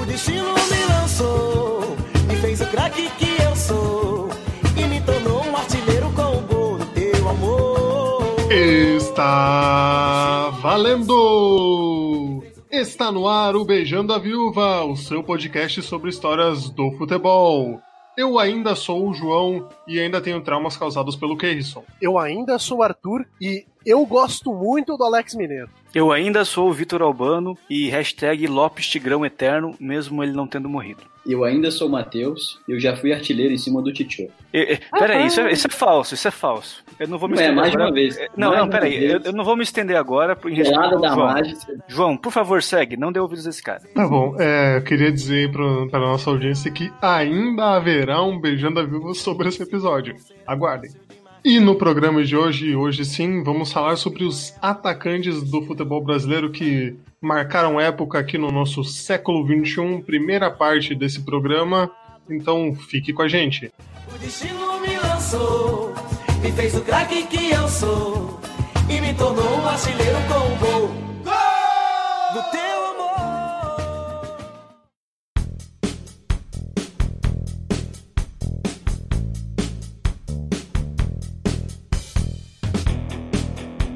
O destino me lançou, me fez o craque que eu sou. E me tornou um artilheiro com o gol do teu amor. Está valendo! Está no ar o Beijando a Viúva, o seu podcast sobre histórias do futebol. Eu ainda sou o João e ainda tenho traumas causados pelo Keirson. Eu ainda sou o Arthur e eu gosto muito do Alex Mineiro. Eu ainda sou o Vitor Albano e hashtag Lopes Tigrão Eterno, mesmo ele não tendo morrido. Eu ainda sou o Matheus, eu já fui artilheiro em cima do Titio. E, peraí, isso, é, isso é falso, isso é falso. Eu não vou me Não é, estender mais de agora. uma vez. Não, Mais não, peraí, eu, eu não vou me estender agora. Por, Pelada da João. mágica. João, por favor, segue, não dê ouvidos a esse cara. Tá bom, é, eu queria dizer para a nossa audiência que ainda haverá um Beijando a Viúva sobre esse episódio. Aguardem. E no programa de hoje, hoje sim, vamos falar sobre os atacantes do futebol brasileiro que marcaram época aqui no nosso século XXI, primeira parte desse programa. Então fique com a gente. O destino me lançou, me fez o craque que eu sou. E me tornou um artilheiro com gol.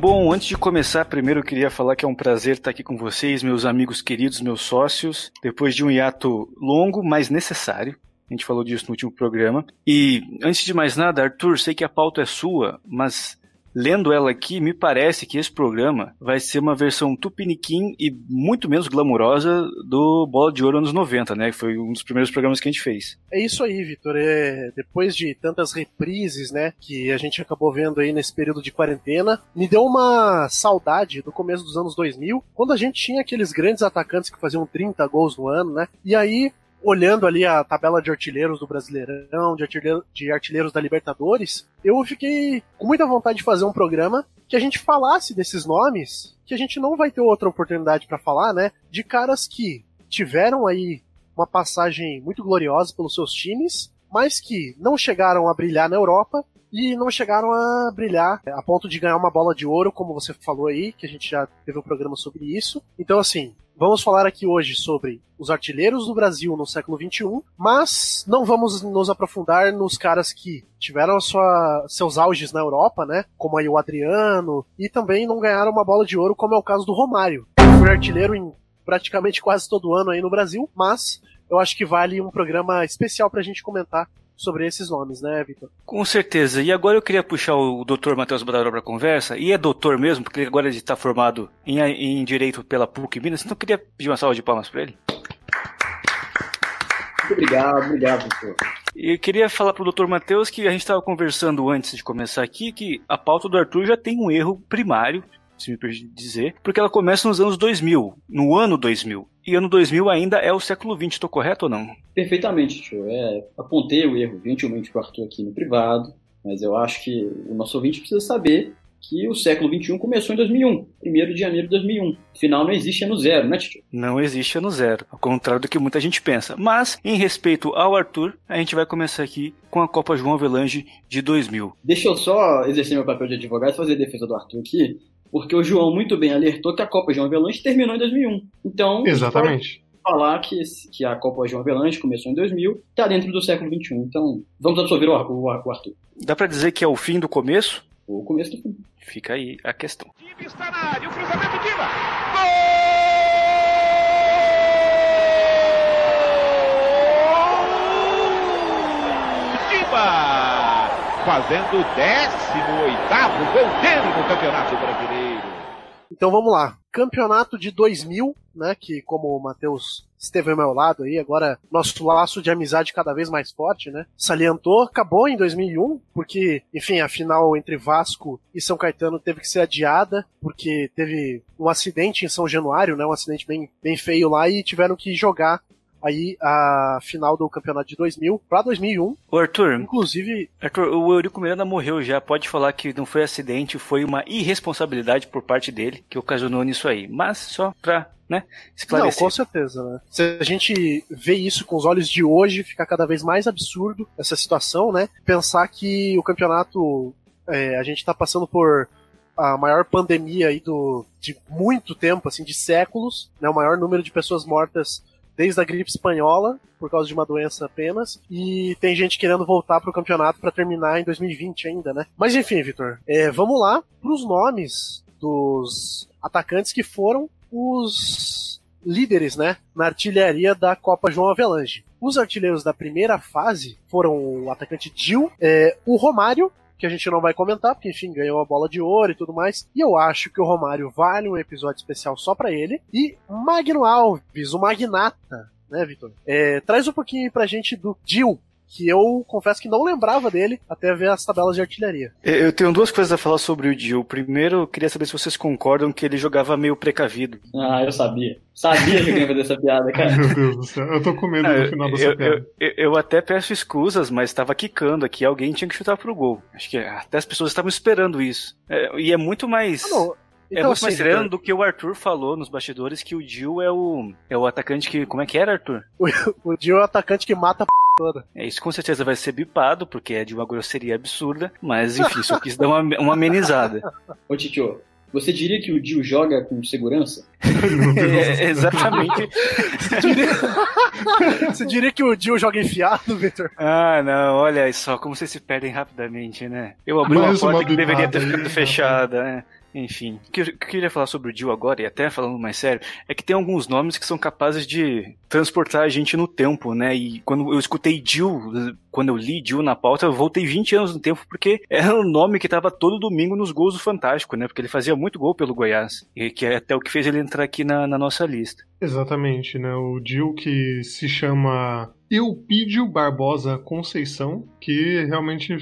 Bom, antes de começar, primeiro eu queria falar que é um prazer estar aqui com vocês, meus amigos queridos, meus sócios, depois de um hiato longo, mas necessário. A gente falou disso no último programa. E antes de mais nada, Arthur, sei que a pauta é sua, mas lendo ela aqui, me parece que esse programa vai ser uma versão tupiniquim e muito menos glamurosa do Bola de Ouro anos 90, né? Que foi um dos primeiros programas que a gente fez. É isso aí, Vitor. É, depois de tantas reprises, né, que a gente acabou vendo aí nesse período de quarentena, me deu uma saudade do começo dos anos 2000, quando a gente tinha aqueles grandes atacantes que faziam 30 gols no ano, né? E aí olhando ali a tabela de artilheiros do Brasileirão, de, artilheiro- de artilheiros da Libertadores, eu fiquei com muita vontade de fazer um programa que a gente falasse desses nomes, que a gente não vai ter outra oportunidade para falar, né? De caras que tiveram aí uma passagem muito gloriosa pelos seus times, mas que não chegaram a brilhar na Europa e não chegaram a brilhar a ponto de ganhar uma bola de ouro, como você falou aí, que a gente já teve um programa sobre isso. Então, assim, vamos falar aqui hoje sobre os artilheiros do Brasil no século XXI, mas não vamos nos aprofundar nos caras que tiveram a sua- seus auges na Europa, né? Como aí o Adriano, e também não ganharam uma bola de ouro, como é o caso do Romário. Foi artilheiro em praticamente quase todo ano aí no Brasil, mas eu acho que vale um programa especial pra gente comentar sobre esses nomes, né, Vitor? Com certeza. E agora eu queria puxar o Dr. Matheus Badaró para conversa. E é doutor mesmo, porque agora ele está formado em, em Direito pela PUC Minas. Então eu queria pedir uma salva de palmas para ele. Muito obrigado, obrigado, professor. E eu queria falar pro Dr. Matheus que a gente estava conversando antes de começar aqui que a pauta do Arthur já tem um erro primário, se me permite dizer, porque ela começa nos anos 2000, no ano 2000. E ano 2000 ainda é o século 20, tô correto ou não? Perfeitamente, tio. É, apontei o erro gentilmente pro Arthur aqui no privado, mas eu acho que o nosso ouvinte precisa saber que o século XXI começou em 2001, 1 de janeiro de 2001. Afinal, não existe ano zero, né, tio? Não existe ano zero, ao contrário do que muita gente pensa. Mas, em respeito ao Arthur, a gente vai começar aqui com a Copa João Avelange de 2000. Deixa eu só exercer meu papel de advogado e fazer a defesa do Arthur aqui, porque o João muito bem alertou que a Copa João Avelange terminou em 2001. Então, Exatamente. falar que, que a Copa João Avelange começou em 2000, está dentro do século XXI. Então, vamos absolver o, o o Arthur. Dá pra dizer que é o fim do começo? O começo do fim. Fica aí a questão. Time está na área, o cruzamento Diva. Gol! Diva! Fazendo o 18º gol dele no Campeonato Brasileiro. Então vamos lá. Campeonato de 2000, né? Que como o Matheus esteve ao meu lado aí, agora nosso laço de amizade cada vez mais forte, né? Salientou, acabou em 2001, porque, enfim, a final entre Vasco e São Caetano teve que ser adiada, porque teve um acidente em São Januário, né? Um acidente bem, bem feio lá e tiveram que jogar aí a final do campeonato de 2000 para 2001. Ô Arthur, Inclusive, Arthur, o Eurico Miranda morreu já. Pode falar que não foi acidente, foi uma irresponsabilidade por parte dele que ocasionou nisso aí. Mas só pra, né, Não, com certeza, né? Se a gente vê isso com os olhos de hoje, fica cada vez mais absurdo essa situação, né? Pensar que o campeonato, é, a gente tá passando por a maior pandemia aí do, de muito tempo, assim, de séculos, né? O maior número de pessoas mortas desde a gripe espanhola, por causa de uma doença apenas, e tem gente querendo voltar pro campeonato para terminar em 2020 ainda, né? Mas enfim, Vitor, é, vamos lá pros nomes dos atacantes que foram os líderes, né, na artilharia da Copa João Avelange. Os artilheiros da primeira fase foram o atacante Gil, é, o Romário, que a gente não vai comentar, porque enfim, ganhou a bola de ouro e tudo mais. E eu acho que o Romário vale um episódio especial só para ele. E Magno Alves, o magnata, né, Vitor? É, traz um pouquinho pra gente do Gil, que eu confesso que não lembrava dele até ver as tabelas de artilharia. Eu tenho duas coisas a falar sobre o Dio. Primeiro, eu queria saber se vocês concordam que ele jogava meio precavido. Ah, eu sabia. Sabia que eu ia fazer essa piada, cara. Meu Deus do céu, eu tô com medo Ah, no final dessa eu, piada. eu, eu- eu até peço escusas, mas estava quicando aqui. Alguém tinha que chutar pro gol. Acho que até as pessoas estavam esperando isso. É, e é muito mais. Ah, é Então, muito assim, mais estranho do que o Arthur falou nos bastidores que o Dio é o, é o atacante que. Como é que era, Arthur? o Gil é o atacante que mata a p toda. É, isso com certeza vai ser bipado, porque é de uma grosseria absurda, mas enfim, só quis dar uma, uma amenizada. Ô, Titio, você diria que o Dio joga com segurança? É, exatamente. Você diria... Você diria que o Gil joga enfiado, Vitor? Ah, não, olha só, como vocês se perdem rapidamente, né? Eu abri uma Mais uma porta que deveria ter bipada aí, ficado fechada, né? Enfim, o que eu que eu queria falar sobre o Jill agora, e até falando mais sério, é que tem alguns nomes que são capazes de transportar a gente no tempo, né? E quando eu escutei Jill, quando eu li Jill na pauta, eu voltei 20 anos no tempo, porque era um nome que tava todo domingo nos gols do Fantástico, né? Porque ele fazia muito gol pelo Goiás, e que é até o que fez ele entrar aqui na, na nossa lista. Exatamente, né? O Dil que se chama Eupídio Barbosa Conceição, que realmente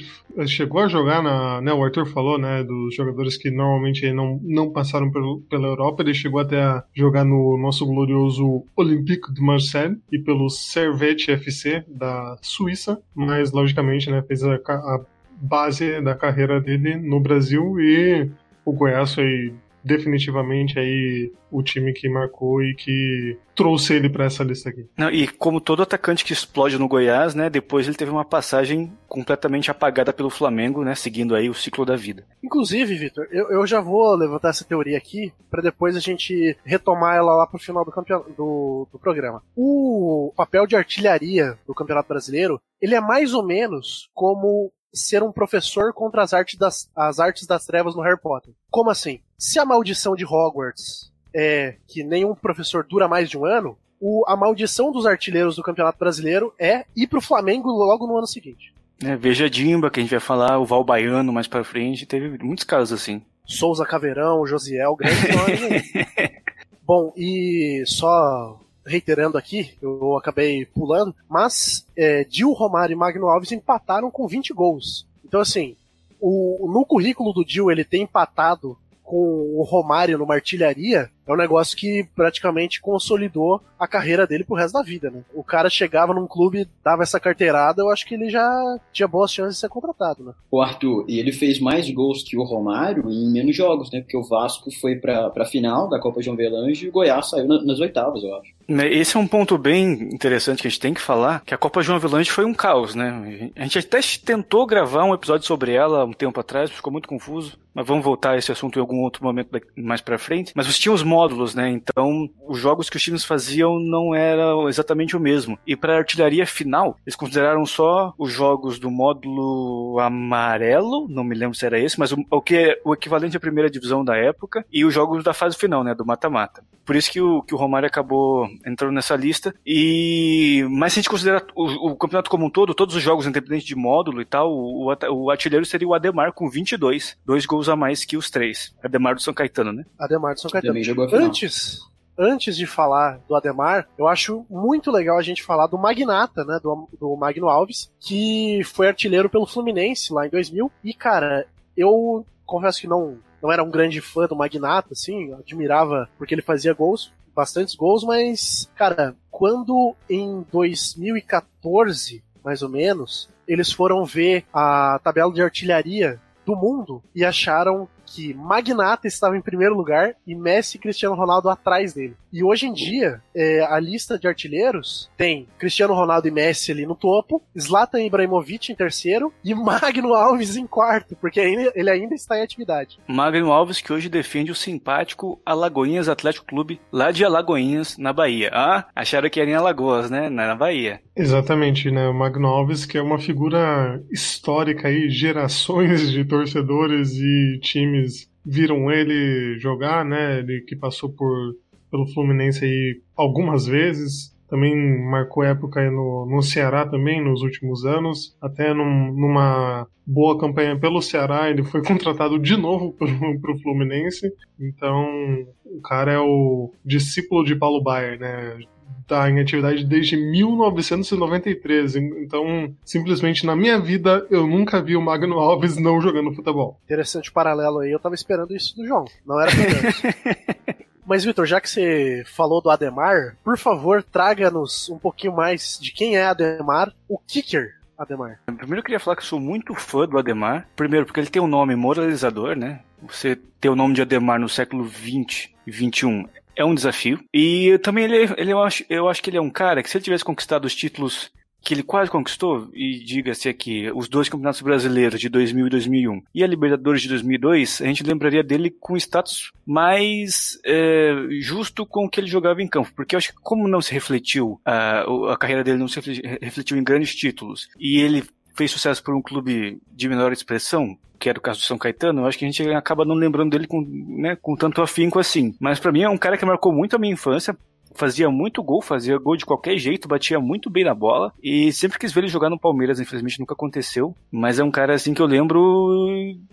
chegou a jogar na. Né, o Arthur falou, né? Dos jogadores que normalmente não, não passaram pelo, pela Europa. Ele chegou até a jogar no nosso glorioso Olympique de Marseille e pelo Servette FC da Suíça, mas logicamente, né? Fez a, a base da carreira dele no Brasil e o Goiás foi definitivamente aí o time que marcou e que trouxe ele para essa lista aqui. Não, e como todo atacante que explode no Goiás, né? Depois ele teve uma passagem completamente apagada pelo Flamengo, né? Seguindo aí o ciclo da vida. Inclusive, Vitor, eu, eu já vou levantar essa teoria aqui para depois a gente retomar ela lá pro final do, campeon- do, do programa. O papel de artilharia do Campeonato Brasileiro, ele é mais ou menos como ser um professor contra as artes das, as artes das trevas no Harry Potter. Como assim? Se a maldição de Hogwarts é que nenhum professor dura mais de um ano, o- a maldição dos artilheiros do Campeonato Brasileiro é ir pro Flamengo logo no ano seguinte. Né, veja a Dimba, que a gente vai falar, o Val Baiano mais pra frente, teve muitos casos assim. Souza Caveirão, Josiel, grandes nomes aí. Bom, e só reiterando aqui, eu acabei pulando, mas é, Dil, Romário e Magno Alves empataram com 20 gols. Então, assim, o, no currículo do Dil ele tem empatado com o Romário numa artilharia, é um negócio que praticamente consolidou a carreira dele pro resto da vida, né? O cara chegava num clube, dava essa carteirada, eu acho que ele já tinha boas chances de ser contratado, né? O Arthur, e ele fez mais gols que o Romário em menos jogos, né? Porque o Vasco foi pra, pra final da Copa João Velange e o Goiás saiu na- nas oitavas, eu acho. Né, Esse é um ponto bem interessante que a gente tem que falar, que a Copa João Avelange foi um caos, né? A gente até tentou gravar um episódio sobre ela um tempo atrás, ficou muito confuso, mas vamos voltar a esse assunto em algum outro momento mais pra frente. Mas você tinha os módulos, né? Então, os jogos que os times faziam não eram exatamente o mesmo. E pra artilharia final, eles consideraram só os jogos do módulo amarelo, não me lembro se era esse, mas o, o que é o equivalente à primeira divisão da época, e os jogos da fase final, né? Do mata-mata. Por isso que o, que o Romário acabou entrando nessa lista. E mas se a gente considerar o, o campeonato como um todo, todos os jogos independente de módulo e tal, o, o, artilheiro seria o Ademar com 22, dois gols a mais que os três. Ademar do São Caetano, né? Ademar de São Caetano. Também jogou a final. Antes, antes de falar do Ademar, eu acho muito legal a gente falar do Magnata, né, do, do Magno Alves, que foi artilheiro pelo Fluminense lá em 2000. E, cara, eu confesso que não, não era um grande fã do Magnata, assim, admirava porque ele fazia gols, bastantes gols, mas, cara, quando em 2014, mais ou menos, eles foram ver a tabela de artilharia do mundo e acharam que Magnata estava em primeiro lugar e Messi e Cristiano Ronaldo atrás dele. E hoje em dia, é, a lista de artilheiros tem Cristiano Ronaldo e Messi ali no topo, Zlatan Ibrahimovic em terceiro e Magno Alves em quarto, porque ele ainda está em atividade. Magno Alves que hoje defende o simpático Alagoinhas Atlético Clube, lá de Alagoinhas, na Bahia. Ah, acharam que era em Alagoas, né? Na Bahia. Exatamente, né? O Magno Alves, que é uma figura histórica aí, gerações de torcedores e times viram ele jogar, né? Ele que passou por pelo Fluminense aí algumas vezes, também marcou época aí no, no Ceará também nos últimos anos, até num, numa boa campanha pelo Ceará, ele foi contratado de novo para o Fluminense, então o cara é o discípulo de Paulo Baier, né? Tá em atividade desde 1993, então simplesmente na minha vida eu nunca vi o Magno Alves não jogando futebol. Interessante paralelo aí, eu tava esperando isso do João, não era pra Mas, Vitor, já que você falou do Ademar, por favor, traga-nos um pouquinho mais de quem é Ademar, o kicker Ademar. Primeiro eu queria falar que eu sou muito fã do Ademar. Primeiro, porque ele tem um nome moralizador, né? Você ter o nome de Ademar no século 20 e 21 é um desafio. E também ele, ele eu, acho, eu acho que ele é um cara que se ele tivesse conquistado os títulos que ele quase conquistou, e diga-se aqui, os dois campeonatos brasileiros de 2000 e 2001 e a Libertadores de 2002, a gente lembraria dele com status mais é, justo com o que ele jogava em campo, porque eu acho que como não se refletiu, a, a carreira dele não se refletiu em grandes títulos, e ele fez sucesso por um clube de menor expressão, que era o caso do São Caetano, eu acho que a gente acaba não lembrando dele com, né, com tanto afinco assim. Mas para mim é um cara que marcou muito a minha infância, fazia muito gol, fazia gol de qualquer jeito, batia muito bem na bola e sempre quis ver ele jogar no Palmeiras, infelizmente nunca aconteceu, mas é um cara assim que eu lembro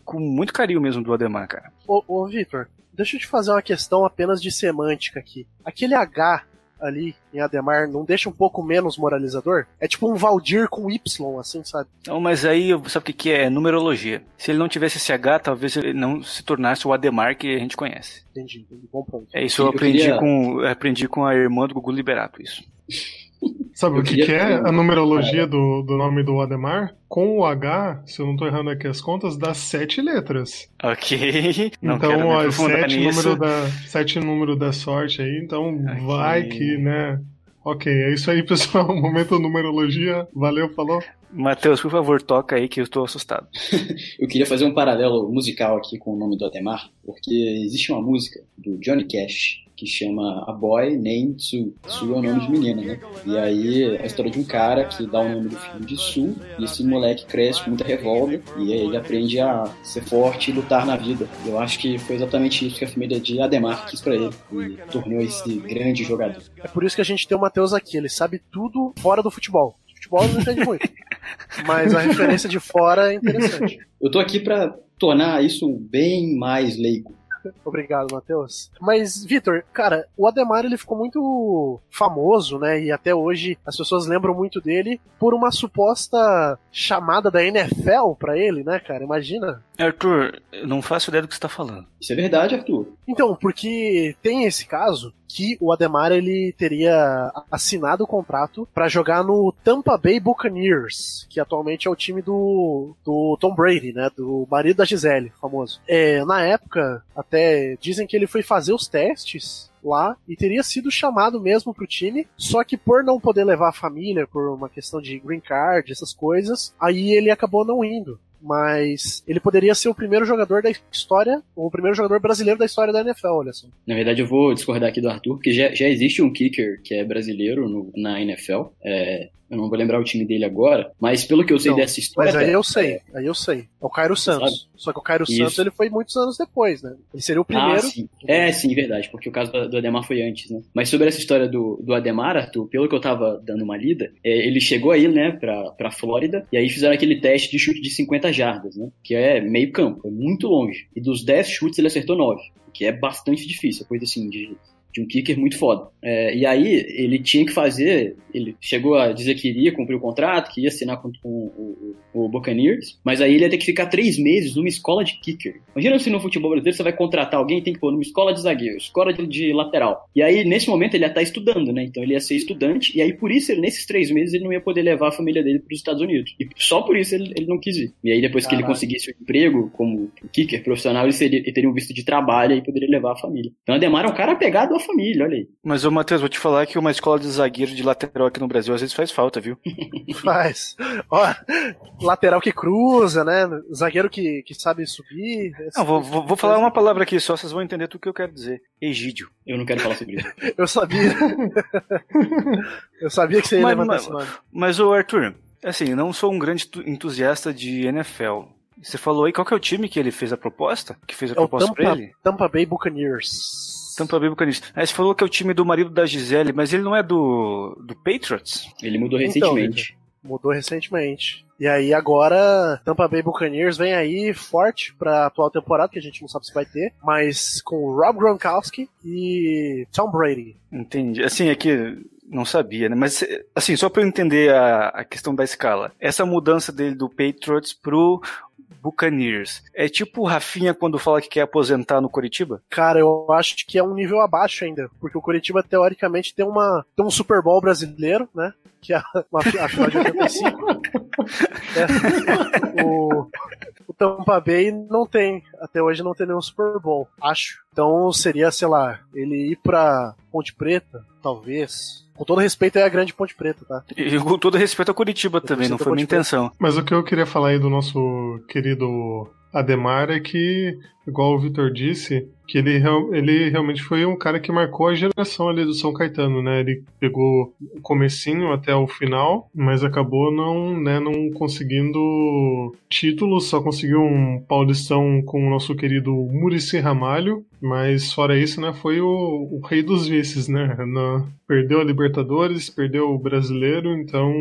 com muito carinho mesmo do Ademar, cara. Ô, ô Vitor, deixa eu te fazer uma questão apenas de semântica aqui. Aquele H ali em Ademar não deixa um pouco menos moralizador? É tipo um Valdir com Y, assim, sabe? Não, mas aí, sabe o que, que é? Numerologia. Se ele não tivesse esse H, talvez ele não se tornasse o Ademar que a gente conhece. Entendi, entendi. bom ponto. É isso, eu, eu aprendi, queria... com, aprendi com a irmã do Gugu Liberato, isso. Sabe eu o que, que é a numerologia do, do nome do Ademar? Com o H, se eu não estou errando aqui as contas, dá sete letras. Ok. Não então, ó, sete número, da, sete número da sorte aí, então okay. vai que, né? Ok, é isso aí, pessoal. Momento numerologia. Valeu, falou. Matheus, por favor, toca aí que eu estou assustado. eu queria fazer um paralelo musical aqui com o nome do Ademar, porque existe uma música do Johnny Cash que chama A Boy Named Sue. Sue é o nome de menina, né? E aí é a história de um cara que dá o nome do filho de Sue, e esse moleque cresce com muita revolta, e aí ele aprende a ser forte e lutar na vida. E eu acho que foi exatamente isso que a família de Ademar quis pra ele, e tornou esse grande jogador. É por isso que a gente tem o Matheus aqui, ele sabe tudo fora do futebol. Futebol não entende muito. Mas a referência de fora é interessante. Eu tô aqui para tornar isso bem mais leigo. Obrigado, Matheus. Mas, Vitor, cara, o Ademar ele ficou muito famoso, né? E até hoje as pessoas lembram muito dele por uma suposta chamada da NFL para ele, né, cara? Imagina. Arthur, eu não faço ideia do que você tá falando. Isso é verdade, Arthur. Então, porque tem esse caso que o Ademar ele teria assinado o contrato para jogar no Tampa Bay Buccaneers, que atualmente é o time do, do Tom Brady, né, do marido da Gisele, famoso. É, na época, até dizem que ele foi fazer os testes lá e teria sido chamado mesmo pro time, só que por não poder levar a família, por uma questão de green card, essas coisas, aí ele acabou não indo mas ele poderia ser o primeiro jogador da história, ou o primeiro jogador brasileiro da história da NFL, olha só. Na verdade, eu vou discordar aqui do Arthur, porque já, já existe um kicker que é brasileiro no, na NFL. É, eu não vou lembrar o time dele agora, mas pelo que eu sei dessa história. Mas aí eu sei, aí eu sei. É o Cairo Santos. Sabe? Só que o Cairo Isso. Santos ele foi muitos anos depois, né? Ele seria o primeiro. Ah, sim. É, sim, verdade, porque o caso do Ademar foi antes, né? Mas sobre essa história do, do Ademar, Arthur, pelo que eu tava dando uma lida, é, ele chegou aí, né, pra, pra Flórida, e aí fizeram aquele teste de chute de 50 jardas, né? Que é meio campo, é muito longe. E dos 10 chutes ele acertou 9, que é bastante difícil, coisa assim, de de um kicker muito foda. É, e aí ele tinha que fazer, ele chegou a dizer que iria cumprir o contrato, que ia assinar com, com o, o, o Buccaneers, mas aí ele ia ter que ficar três meses numa escola de kicker. Imagina se no futebol brasileiro você vai contratar alguém tem que pôr numa escola de zagueiro, escola de, de lateral. E aí, nesse momento, ele ia estar estudando, né? Então ele ia ser estudante, e aí por isso, ele, nesses três meses, ele não ia poder levar a família dele para os Estados Unidos. E só por isso ele, ele não quis ir. E aí, depois que ele conseguisse o emprego como kicker profissional, ele, seria, ele teria um visto de trabalho e poderia levar a família. Então, Ademar é um cara apegado família, olha aí. Mas, ô Matheus, vou te falar que uma escola de zagueiro de lateral aqui no Brasil às vezes faz falta, viu? Faz. Ó, lateral que cruza, né? Zagueiro que, que sabe subir. Não, vou, vou, vou falar uma palavra aqui só, vocês vão entender tudo o que eu quero dizer. Egídio. Eu não quero falar sobre isso. Eu sabia. Eu sabia que você ia Mas- levantar mas- nome. Mas, ô Arthur, assim, não sou um grande tu- entusiasta de NFL. Você falou aí qual que é o time que ele fez a proposta? Que fez a É o proposta pra Tampa, ele? Tampa Bay Buccaneers. Tampa Bay Buccaneers. Aí você falou que é o time do marido da Gisele, mas ele não é do, do Patriots? Ele mudou Então, recentemente. Mudou recentemente. E aí agora Tampa Bay Buccaneers vem aí forte pra atual temporada, que a gente não sabe se vai ter, mas com o Rob Gronkowski e Tom Brady. Entendi. Assim, é que não sabia, né? Mas, assim, só pra eu entender a, a questão da escala. Essa mudança dele do Patriots pro Buccaneers. É tipo o Rafinha quando fala que quer aposentar no Coritiba? Cara, eu acho que é um nível abaixo ainda, porque o Curitiba teoricamente tem uma tem um Super Bowl brasileiro, né? Que é a, uma, a final de 85. É. O, o Tampa Bay não tem, até hoje não tem nenhum Super Bowl, acho. Então seria, sei lá, ele ir pra Ponte Preta, talvez. Com todo respeito é a grande Ponte Preta, tá? E com todo respeito ao Curitiba também, não foi minha intenção. Mas o que eu queria falar aí do nosso querido Ademar é que, igual o Vitor disse, que ele, ele realmente foi um cara que marcou a geração ali do São Caetano, né? Ele pegou o comecinho até o final, mas acabou não, né, não conseguindo títulos, só conseguiu um paulistão com o nosso querido Murici Ramalho, mas fora isso, né, foi o, o rei dos vices, né? Na- perdeu a Libertadores, perdeu o Brasileiro, então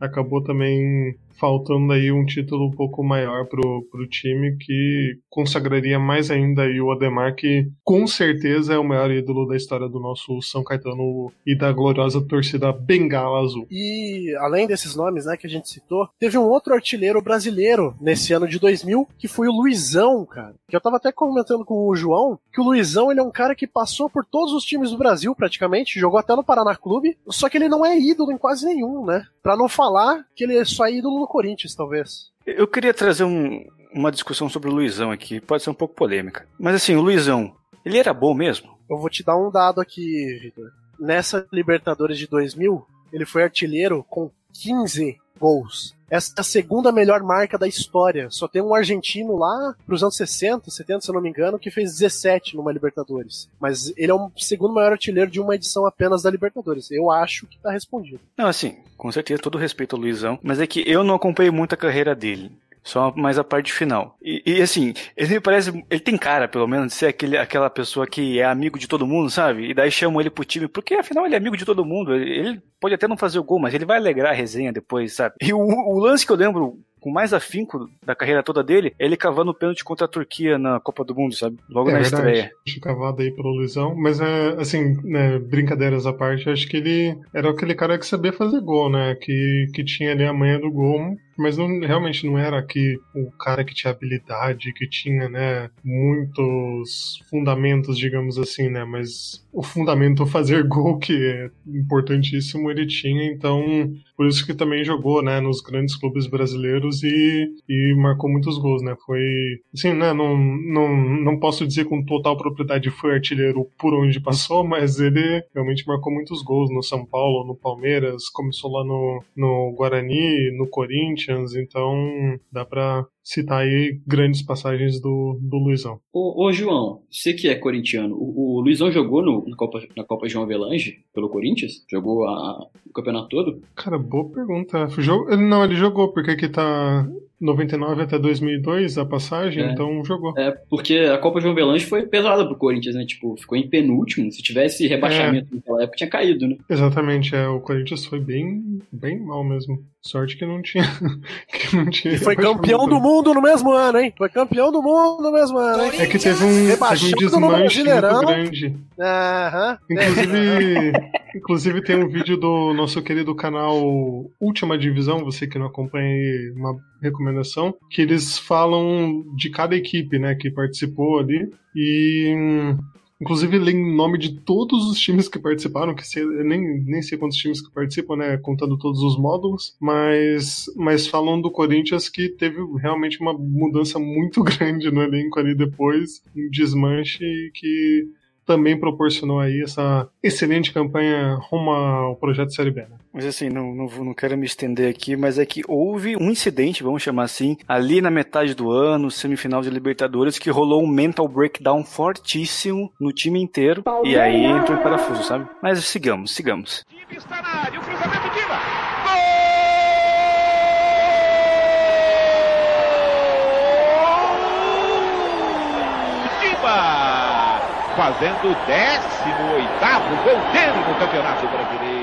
acabou também faltando aí um título um pouco maior pro, pro time que consagraria mais ainda aí o Ademar, que com certeza é o maior ídolo da história do nosso São Caetano e da gloriosa torcida Bengala Azul. E além desses nomes, né, que a gente citou, teve um outro artilheiro brasileiro nesse ano de 2000, que foi o Luizão, cara. Que eu tava até comentando com o João, que o Luizão, ele é um cara que passou por todos os times do Brasil, praticamente, jogou até no Paraná Clube, só que ele não é ídolo em quase nenhum, né? Pra não falar que ele é só ídolo Corinthians, talvez. Eu queria trazer um- uma discussão sobre o Luizão aqui, pode ser um pouco polêmica. Mas assim, o Luizão, ele era bom mesmo? Eu vou te dar um dado aqui, Vitor. Nessa Libertadores de 2000, ele foi artilheiro com 15 gols. Essa é a segunda melhor marca da história. Só tem um argentino lá pros anos 60, 70, se eu não me engano, que fez 17 numa Libertadores. Mas ele é o segundo maior artilheiro de uma edição apenas da Libertadores. Eu acho que tá respondido. Não, assim, com certeza, todo respeito ao Luizão, mas é que eu não acompanhei muito a carreira dele. Só mais a parte final. E, e, assim, ele me parece. Ele tem cara, pelo menos, de ser aquele, aquela pessoa que é amigo de todo mundo, sabe? E daí chamam ele pro time, porque afinal ele é amigo de todo mundo. Ele, ele pode até não fazer o gol, mas ele vai alegrar a resenha depois, sabe? E o, o lance que eu lembro com mais afinco da carreira toda dele é ele cavando o pênalti contra a Turquia na Copa do Mundo, sabe? Logo É na verdade. estreia. Acho cavado aí pelo Luizão, mas é assim, né, brincadeiras à parte, acho que ele era aquele cara que sabia fazer gol, né? Que, que tinha ali a manha do gol, mas não, realmente não era que o cara que tinha habilidade, que tinha, né, muitos fundamentos, digamos assim, né? Mas o fundamento fazer gol, que é importantíssimo, ele tinha, então por isso que também jogou, né, nos grandes clubes brasileiros e, e marcou muitos gols, né? Foi, assim, né, não, não, não posso dizer com total propriedade foi artilheiro por onde passou, mas ele realmente marcou muitos gols no São Paulo, no Palmeiras, começou lá no, no Guarani, no Corinthians, então dá pra citar aí grandes passagens do, do Luizão. Ô, ô, João, você que é corintiano, o, o Luizão jogou no- na, Copa, na Copa João Avelange pelo Corinthians? Jogou a- o campeonato todo? Cara, boa pergunta. Ele- Não, ele jogou, porque aqui tá 99 até 2002 a passagem, É. então jogou. É, porque a Copa João Avelange foi pesada pro Corinthians, né? Tipo, ficou em penúltimo. Se tivesse rebaixamento naquela época, tinha caído, né? Exatamente, é, o Corinthians foi bem, bem mal mesmo. Sorte que não tinha. que não tinha E foi campeão do mundo no mesmo ano, hein? Foi campeão do mundo no mesmo ano, hein? É que teve um, teve um desmanche muito grande. Aham. Inclusive, Inclusive tem um vídeo do nosso querido canal Última Divisão, você que não acompanha aí, uma recomendação, que eles falam de cada equipe, né, que participou ali. E Inclusive, em nome de todos os times que participaram, que nem, nem sei quantos times que participam, né? Contando todos os módulos, mas, mas falam do Corinthians que teve realmente uma mudança muito grande no elenco ali depois, um desmanche que também proporcionou aí essa excelente campanha rumo ao projeto Série B. Né? Mas assim, não, não, não, quero me estender aqui, mas é que houve um incidente, vamos chamar assim, ali na metade do ano, semifinal de Libertadores, que rolou um mental breakdown fortíssimo no time inteiro. E aí entrou em parafuso, sabe? Mas sigamos, sigamos. Time está na área, o fazendo o 18 gol dele no Campeonato Brasileiro.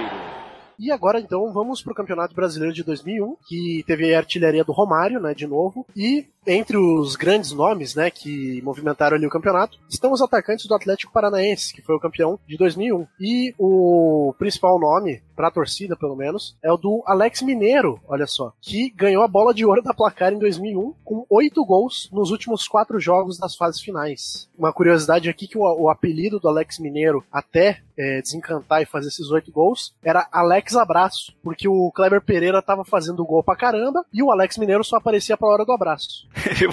E agora então vamos para o Campeonato Brasileiro de 2001, que teve a artilharia do Romário, né, de novo, e entre os grandes nomes, né, que movimentaram ali o campeonato, estão os atacantes do Atlético Paranaense, que foi o campeão de 2001. E o principal nome, para a torcida pelo menos, é o do Alex Mineiro, olha só, que ganhou a bola de ouro da placar em 2001 com oito gols nos últimos quatro jogos das fases finais. Uma curiosidade aqui que o, o apelido do Alex Mineiro, até é, desencantar e fazer esses oito gols, era Alex Abraço, porque o Kleber Pereira tava fazendo gol pra caramba e o Alex Mineiro só aparecia pra hora do abraço. eu,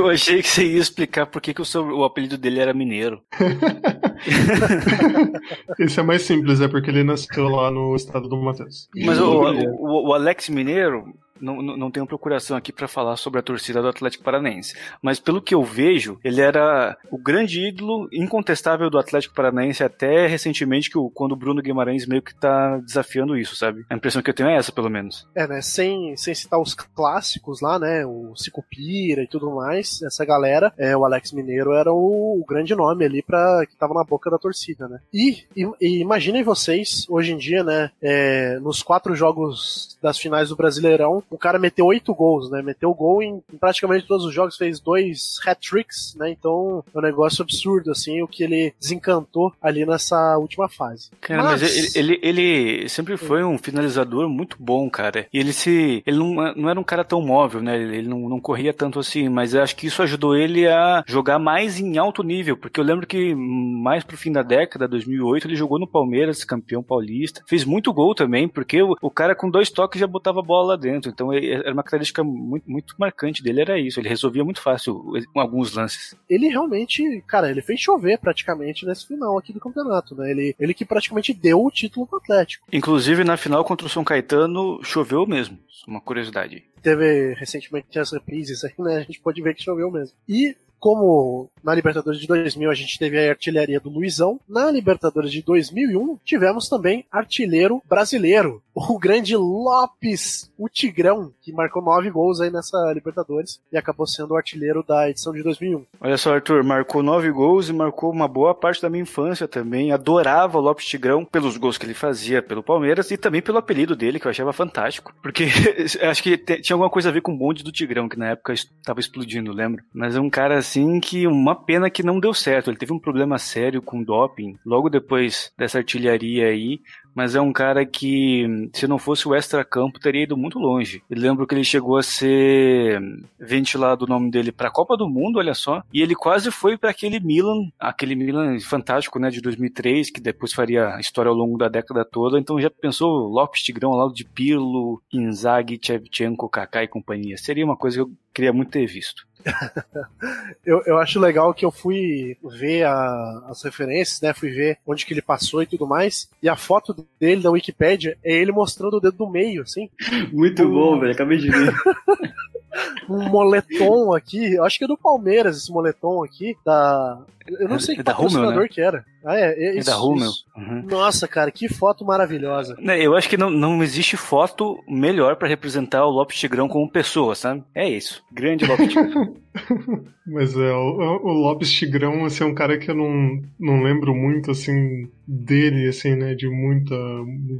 eu, achei que você ia explicar por que, que o, seu, o apelido dele era Mineiro. Esse é mais simples, é porque ele nasceu lá no estado do Matheus. Mas o, o, o Alex Mineiro, não, não tenho procuração aqui para falar sobre a torcida do Atlético Paranaense, mas pelo que eu vejo, ele era o grande ídolo incontestável do Atlético Paranaense até recentemente, que o, quando o Bruno Guimarães meio que tá desafiando isso, sabe? A impressão que eu tenho é essa, pelo menos. É, né? Sem, sem citar os clássicos lá, né? O Cicupira e tudo mais, essa galera, é, o Alex Mineiro era o, o grande nome ali para que tava na boca da torcida, né? E, e, e imaginem vocês, hoje em dia, né? É, nos quatro jogos das finais do Brasileirão, o cara meteu oito gols, né? Meteu gol em, em praticamente todos os jogos, fez dois hat-tricks, né? Então é um negócio absurdo, assim, o que ele desencantou ali nessa última fase. Cara, mas, mas ele, ele, ele, sempre foi um finalizador muito bom, cara. E ele se. Ele não, não era um cara tão móvel, né? Ele não, não corria tanto assim, mas eu acho que isso ajudou ele a jogar mais em alto nível, porque eu lembro que mais pro fim da década, 2008, ele jogou no Palmeiras, campeão paulista. Fez muito gol também, porque o, o cara com dois toques já botava a bola lá dentro. Então era uma característica muito, muito marcante dele, era isso. Ele resolvia muito fácil alguns lances. Ele realmente, cara, ele fez chover praticamente nesse final aqui do campeonato, né? Ele, ele que praticamente deu o título pro Atlético. Inclusive, na final contra o São Caetano, choveu mesmo. Uma curiosidade. Teve recentemente as reprises aí, né? A gente pode ver que choveu mesmo. E como na Libertadores de 2000 a gente teve a artilharia do Luizão, na Libertadores de 2001 tivemos também artilheiro brasileiro, o grande Lopes, o Tigrão, que marcou nove gols aí nessa Libertadores e acabou sendo o artilheiro da edição de 2001. Olha só, Arthur, marcou nove gols e marcou uma boa parte da minha infância também. Adorava o Lopes Tigrão pelos gols que ele fazia pelo Palmeiras e também pelo apelido dele, que eu achava fantástico. Porque acho que tinha alguma coisa a ver com o bonde do Tigrão, que na época estava explodindo, lembro. Mas é um cara assim que uma pena que não deu certo. Ele teve um problema sério com doping logo depois dessa artilharia aí mas é um cara que, se não fosse o extra-campo, teria ido muito longe. Eu lembro que ele chegou a ser ventilado o nome dele para a Copa do Mundo, olha só, e ele quase foi para aquele Milan, aquele Milan fantástico, né, de 2003, que depois faria história ao longo da década toda. Então já pensou Lopes Tigrão ao lado de Pirlo, Inzaghi, Shevchenko, Kaká e companhia. Seria uma coisa que eu queria muito ter visto. eu, eu acho legal que eu fui ver a, as referências, né? Fui ver onde que ele passou e tudo mais. E a foto dele da Wikipedia é ele mostrando o dedo do meio, assim. Muito o... bom, velho. Acabei de ver. um moletom aqui, eu acho que é do Palmeiras esse moletom aqui, da. Eu não sei é, que patrocinador né? que era. Ah, é, é, é isso, da Rummel. Uhum. Nossa, cara, que foto maravilhosa. Né, eu acho que não, não existe foto melhor para representar o Lopes Tigrão como pessoa, sabe? É isso. Grande Lopes Tigrão. Mas é, o, o, Lopes Tigrão, assim, é um cara que eu não, não lembro muito, assim, dele, assim, né, de muita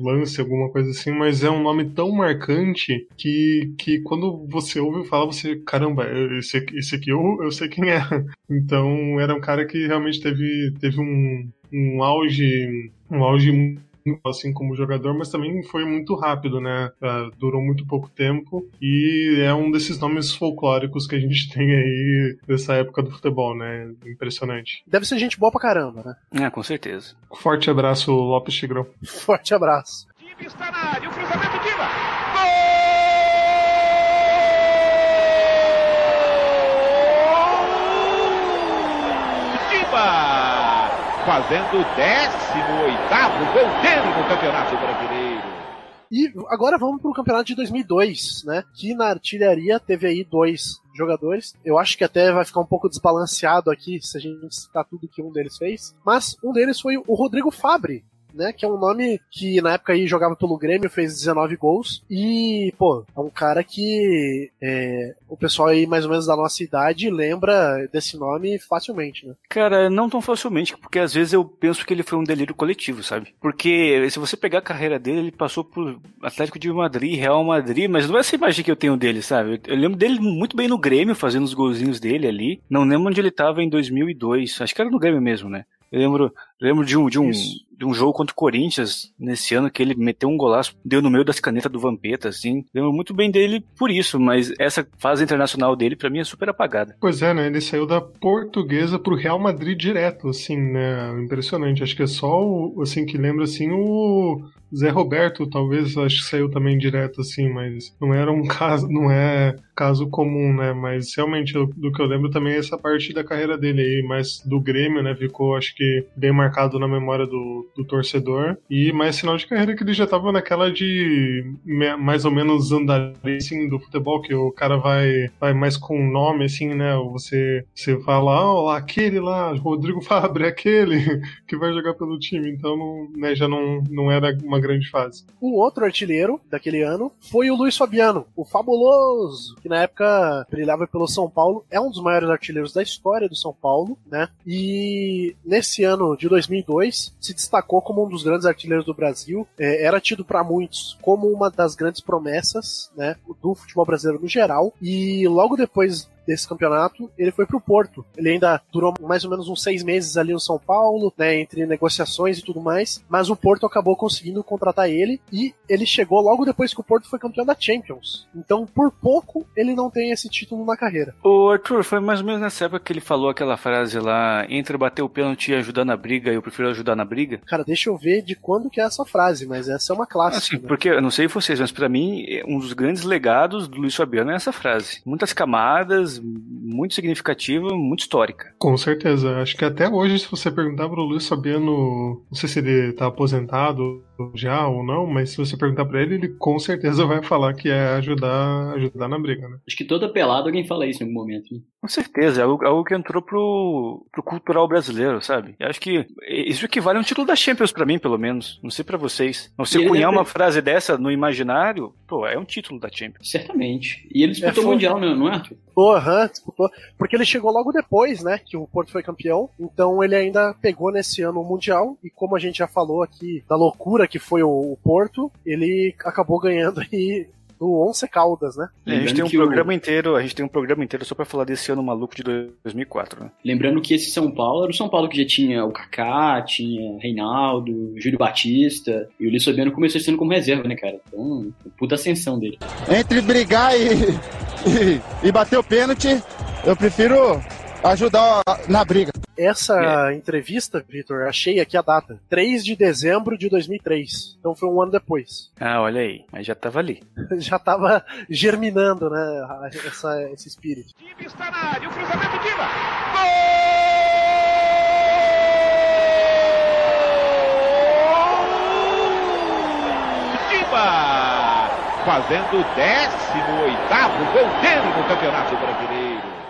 lance, alguma coisa assim, mas é um nome tão marcante que, que quando você ouve falar, você, caramba, esse, esse aqui eu, eu sei quem é. Então, era um cara que realmente teve, teve um, um auge, um auge assim como jogador, mas também foi muito rápido, né? Uh, durou muito pouco tempo e é um desses nomes folclóricos que a gente tem aí dessa época do futebol, né? Impressionante. Deve ser gente boa pra caramba, né? É, com certeza. Forte abraço, Lopes Tigrão. Forte abraço. Time está na área, o cruzamento Fazendo o 18º gol dele no Campeonato Brasileiro. E agora vamos pro campeonato de 2002, né? Que na artilharia teve aí dois jogadores. Eu acho que até vai ficar um pouco desbalanceado aqui se a gente citar tudo que um deles fez. Mas um deles foi o Rodrigo Fabre, né? Que é um nome que na época aí jogava pelo Grêmio, fez 19 gols. E, pô, é um cara que é, o pessoal aí mais ou menos da nossa idade lembra desse nome facilmente, né? Cara, não tão facilmente, porque às vezes eu penso que ele foi um delírio coletivo, sabe? Porque se você pegar a carreira dele, ele passou por Atlético de Madrid, Real Madrid, mas não é essa imagem que eu tenho dele, sabe? Eu lembro dele muito bem no Grêmio, fazendo os golzinhos dele ali. Não lembro onde ele tava em 2002. Acho que era no Grêmio mesmo, né? Eu lembro, lembro de um, de um, de um jogo contra o Corinthians nesse ano que ele meteu um golaço, deu no meio das canetas do Vampeta, assim. Lembro muito bem dele por isso, mas essa fase internacional dele para mim é super apagada. Pois é, né? Ele saiu da Portuguesa pro Real Madrid direto, assim, né? Impressionante. Acho que é só o, assim, que lembra, assim, o Zé Roberto, talvez, acho que saiu também direto, assim, mas não era um caso, não é caso comum, né? Mas realmente, do que eu lembro também é essa parte da carreira dele aí, mas do Grêmio, né? Ficou, acho que, bem marcado na memória do, do torcedor. E mais sinal de carreira que ele já tava naquela de mais ou menos andar assim, do futebol, que o cara vai, vai mais com nome, assim, né? Você, você fala, lá, aquele lá, Rodrigo Fabre, aquele que vai jogar pelo time. Então, não, né, já não, não era uma grande fase. O outro artilheiro daquele ano foi o Luiz Fabiano, o fabuloso, que na época brilhava pelo São Paulo, é um dos maiores artilheiros da história do São Paulo, né? E nesse ano de 2002 se destacou como um dos grandes artilheiros do Brasil, é, era tido para muitos como uma das grandes promessas, né, do futebol brasileiro no geral. E logo depois desse campeonato, ele foi pro Porto. Ele ainda durou mais ou menos uns seis meses ali no São Paulo, né, entre negociações e tudo mais, mas o Porto acabou conseguindo contratar ele e ele chegou logo depois que o Porto foi campeão da Champions. Então, por pouco, ele não tem esse título na carreira. O Arthur, foi mais ou menos nessa época que ele falou aquela frase lá, entre bater o pênalti e ajudar na briga, eu prefiro ajudar na briga? Cara, deixa eu ver de quando que é essa frase, mas essa é uma clássica. Assim, né? porque, eu não sei vocês, mas para mim, um dos grandes legados do Luiz Fabiano é essa frase. Muitas camadas, muito significativa, muito histórica. Com certeza. Acho que até hoje, se você perguntar pro Luiz Fabiano, não sei se ele tá aposentado já ou não, mas se você perguntar para ele, ele com certeza vai falar que é ajudar, ajudar na briga, né? Acho que toda pelada alguém fala isso em algum momento. Né? Com certeza, é algo, algo que entrou pro, pro cultural brasileiro, sabe? Eu acho que isso equivale a um título da Champions para mim, pelo menos. Não sei para vocês. Você E ele cunhar é- uma frase dessa no imaginário, pô, é um título da Champions. Certamente. E ele disputou É, o Mundial, né, não é, Arthur? Disputou, aham, disputou. Porque ele chegou logo depois, né? Que o Porto foi campeão. Então ele ainda pegou nesse ano o Mundial. E como a gente já falou aqui da loucura que foi o, o Porto, ele acabou ganhando aí do Once Caldas, né? a gente tem um que o- programa inteiro, a gente tem um programa inteiro só pra falar desse ano maluco de 2004, né? Lembrando que esse São Paulo era o São Paulo que já tinha o Kaká, tinha Reinaldo, Júlio Batista, e o Luiz Fabiano começou esse ano como reserva, né, cara? Então, puta ascensão dele. Entre brigar e, e, e bater o pênalti, eu prefiro ajudar na briga. Essa entrevista, Vitor, achei aqui a data. 3 de dezembro de 2003. Então foi um ano depois. Ah, olha aí, mas já tava ali. Já tava germinando, né? Essa, esse espírito. Time está na área, o cruzamento. Gol! Diba! Fazendo o 18º gol dele no Campeonato Brasileiro.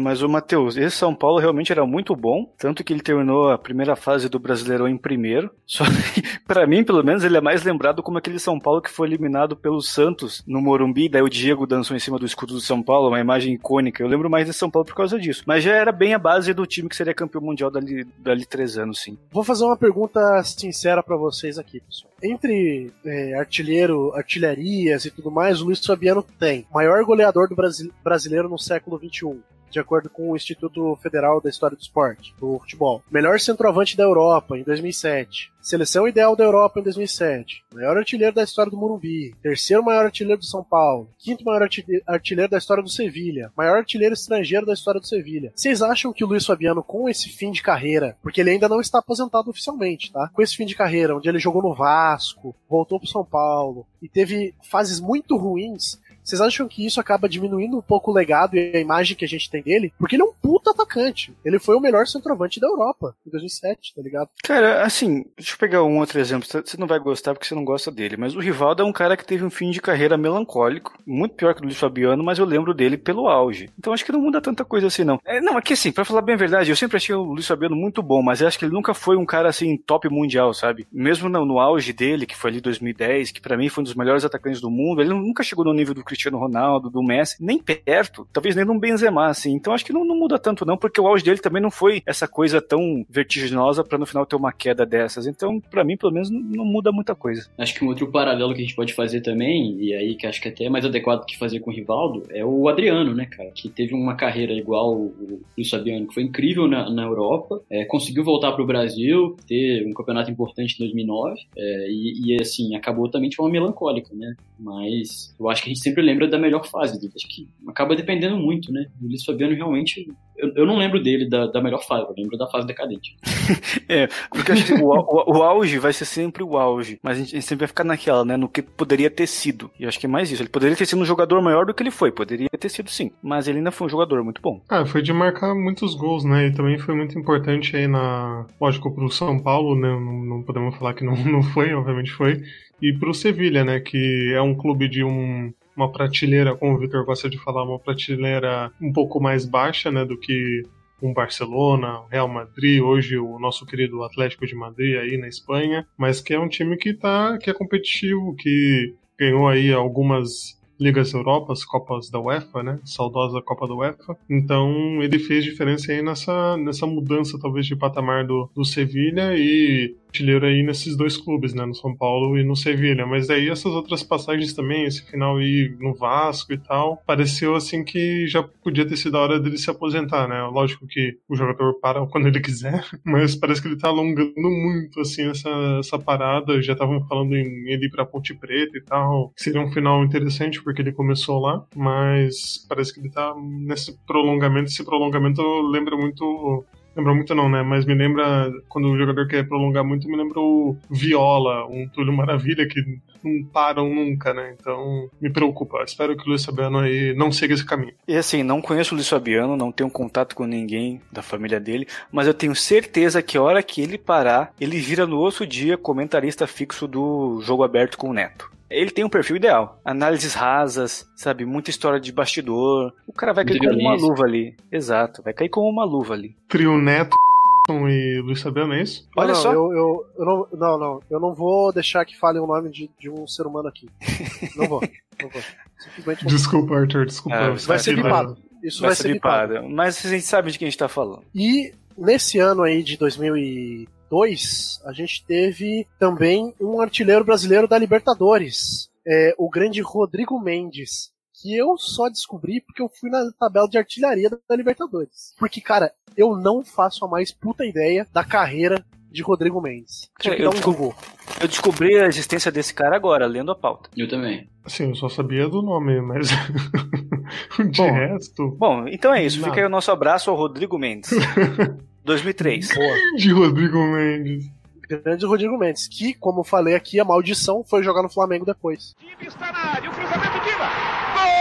Mas o Matheus, esse São Paulo realmente era muito bom, tanto que ele terminou a primeira fase do Brasileirão em primeiro. Só que, pra mim, pelo menos, ele é mais lembrado como aquele São Paulo que foi eliminado pelo Santos no Morumbi, daí o Diego dançou em cima do escudo do São Paulo, uma imagem icônica. Eu lembro mais desse São Paulo por causa disso. Mas já era bem a base do time que seria campeão mundial dali, dali três anos, sim. Vou fazer uma pergunta sincera pra vocês aqui, pessoal. Entre é, artilheiro, artilharias e tudo mais, o Luiz Fabiano tem maior goleador do Brasi- brasileiro no século XXI. De acordo com o Instituto Federal da História do Esporte, do futebol. Melhor centroavante da Europa em 2007. Seleção ideal da Europa em 2007. Maior artilheiro da história do Morumbi. Terceiro maior artilheiro do São Paulo. Quinto maior artilheiro da história do Sevilha. Maior artilheiro estrangeiro da história do Sevilha. Vocês acham que o Luiz Fabiano, com esse fim de carreira, porque ele ainda não está aposentado oficialmente, tá? Com esse fim de carreira, onde ele jogou no Vasco, voltou pro São Paulo e teve fases muito ruins, vocês acham que isso acaba diminuindo um pouco o legado e a imagem que a gente tem dele? Porque ele é um puta atacante. Ele foi o melhor centroavante da Europa em 2007, tá ligado? Cara, assim, deixa eu pegar um outro exemplo. Você não vai gostar porque você não gosta dele, mas o Rivaldo é um cara que teve um fim de carreira melancólico, muito pior que o Luiz Fabiano, mas eu lembro dele pelo auge. Então acho que não muda tanta coisa assim, não. É, não, aqui assim, pra falar bem a verdade, eu sempre achei o Luiz Fabiano muito bom, mas acho que ele nunca foi um cara assim, top mundial, sabe? Mesmo no, no auge dele, que foi ali 2010, que para mim foi um dos melhores atacantes do mundo, ele nunca chegou no nível do Cristiano Ronaldo, do Messi, nem perto, talvez nem no Benzema, assim. Então acho que não, não muda tanto não, porque o auge dele também não foi essa coisa tão vertiginosa para no final ter uma queda dessas. Então, para mim, pelo menos, não, não, muda muita coisa. Acho que um outro paralelo que a gente pode fazer também, e aí que acho que até é mais adequado que fazer com o Rivaldo, é o Adriano, né, cara? Que teve uma carreira igual o Luiz Fabiano, que foi incrível na, na Europa, é, conseguiu voltar para o Brasil, ter um campeonato importante em 2009, é, e, e, assim, acabou também de forma melancólica, né? Mas eu acho que a gente sempre lembra da melhor fase dele. Acho que acaba dependendo muito, né? O Luiz Fabiano realmente. Eu, eu não lembro dele da, da melhor fase, eu lembro da fase decadente. é, porque acho que o, o, o, auge vai ser sempre o auge, mas a gente, a gente, sempre vai ficar naquela, né? No que poderia ter sido. E acho que é mais isso. Ele poderia ter sido um jogador maior do que ele foi, poderia ter sido sim, mas ele ainda foi um jogador muito bom. Ah, foi de marcar muitos gols, né? E também foi muito importante aí na. Lógico, pro São Paulo, né? Não, não podemos falar que não, não foi, obviamente foi. E pro Sevilha, né? Que é um clube de um uma prateleira, como o Victor gosta de falar, uma prateleira um pouco mais baixa, né, do que um Barcelona, Real Madrid, hoje o nosso querido Atlético de Madrid aí na Espanha, mas que é um time que tá que é competitivo, que ganhou aí algumas Ligas Europas, Copas da UEFA, né? Saudosa Copa da UEFA. Então ele fez diferença aí nessa, nessa mudança, talvez, de patamar do, do Sevilha e artilheiro aí nesses dois clubes, né? No São Paulo e no Sevilha. Mas aí essas outras passagens também, esse final aí no Vasco e tal, pareceu assim que já podia ter sido a hora dele se aposentar, né? Lógico que o jogador para quando ele quiser, mas parece que ele tá alongando muito assim essa, essa parada. Já estavam falando em ele ir pra Ponte Preta e tal. Seria um final interessante porque ele começou lá, mas parece que ele tá nesse prolongamento. Esse prolongamento lembra muito Lembra muito não, né? Mas me lembra, quando o jogador quer prolongar muito, me lembra o Viola, um Túlio Maravilha, que não param nunca, né? Então, me preocupa. Espero que o Luiz Fabiano aí não siga esse caminho. E assim, não conheço o Luiz Fabiano, não tenho contato com ninguém da família dele, mas eu tenho certeza que a hora que ele parar, ele vira no outro dia comentarista fixo do Jogo Aberto com o Neto ele tem um perfil ideal. Análises rasas, sabe? Muita história de bastidor. O cara vai cair como uma luva ali. Exato, vai cair como uma luva ali. Trio Neto e Luiz Fabiano, é isso? Olha não, só. Eu, eu, eu, não, não, não. Eu não vou deixar que fale o nome de, de um ser humano aqui. Não vou. Não vou. Simplesmente Desculpa, Arthur, desculpa. Ah, vai ser bipado. Isso vai, vai ser bipado. Mas a gente sabe de quem a gente tá falando. E nesse ano aí de 2000 e 2002, a gente teve também um artilheiro brasileiro da Libertadores, é, o grande Rodrigo Mendes. Que eu só descobri porque eu fui na tabela de artilharia da Libertadores. Porque, cara, eu não faço a mais puta ideia da carreira de Rodrigo Mendes. Tipo, eu, um eu descobri a existência desse cara agora, lendo a pauta. Eu também. Sim, eu só sabia do nome, mas de bom, resto. Bom, então é isso. Fica aí o nosso abraço ao Rodrigo Mendes. 2003. Boa. De Rodrigo Mendes. Grande Rodrigo Mendes, que, como eu falei aqui, a maldição foi jogar no Flamengo depois. Time está na área, o cruzamento de Gol!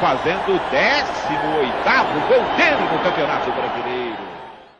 fazendo o 18º gol dele no Campeonato Brasileiro.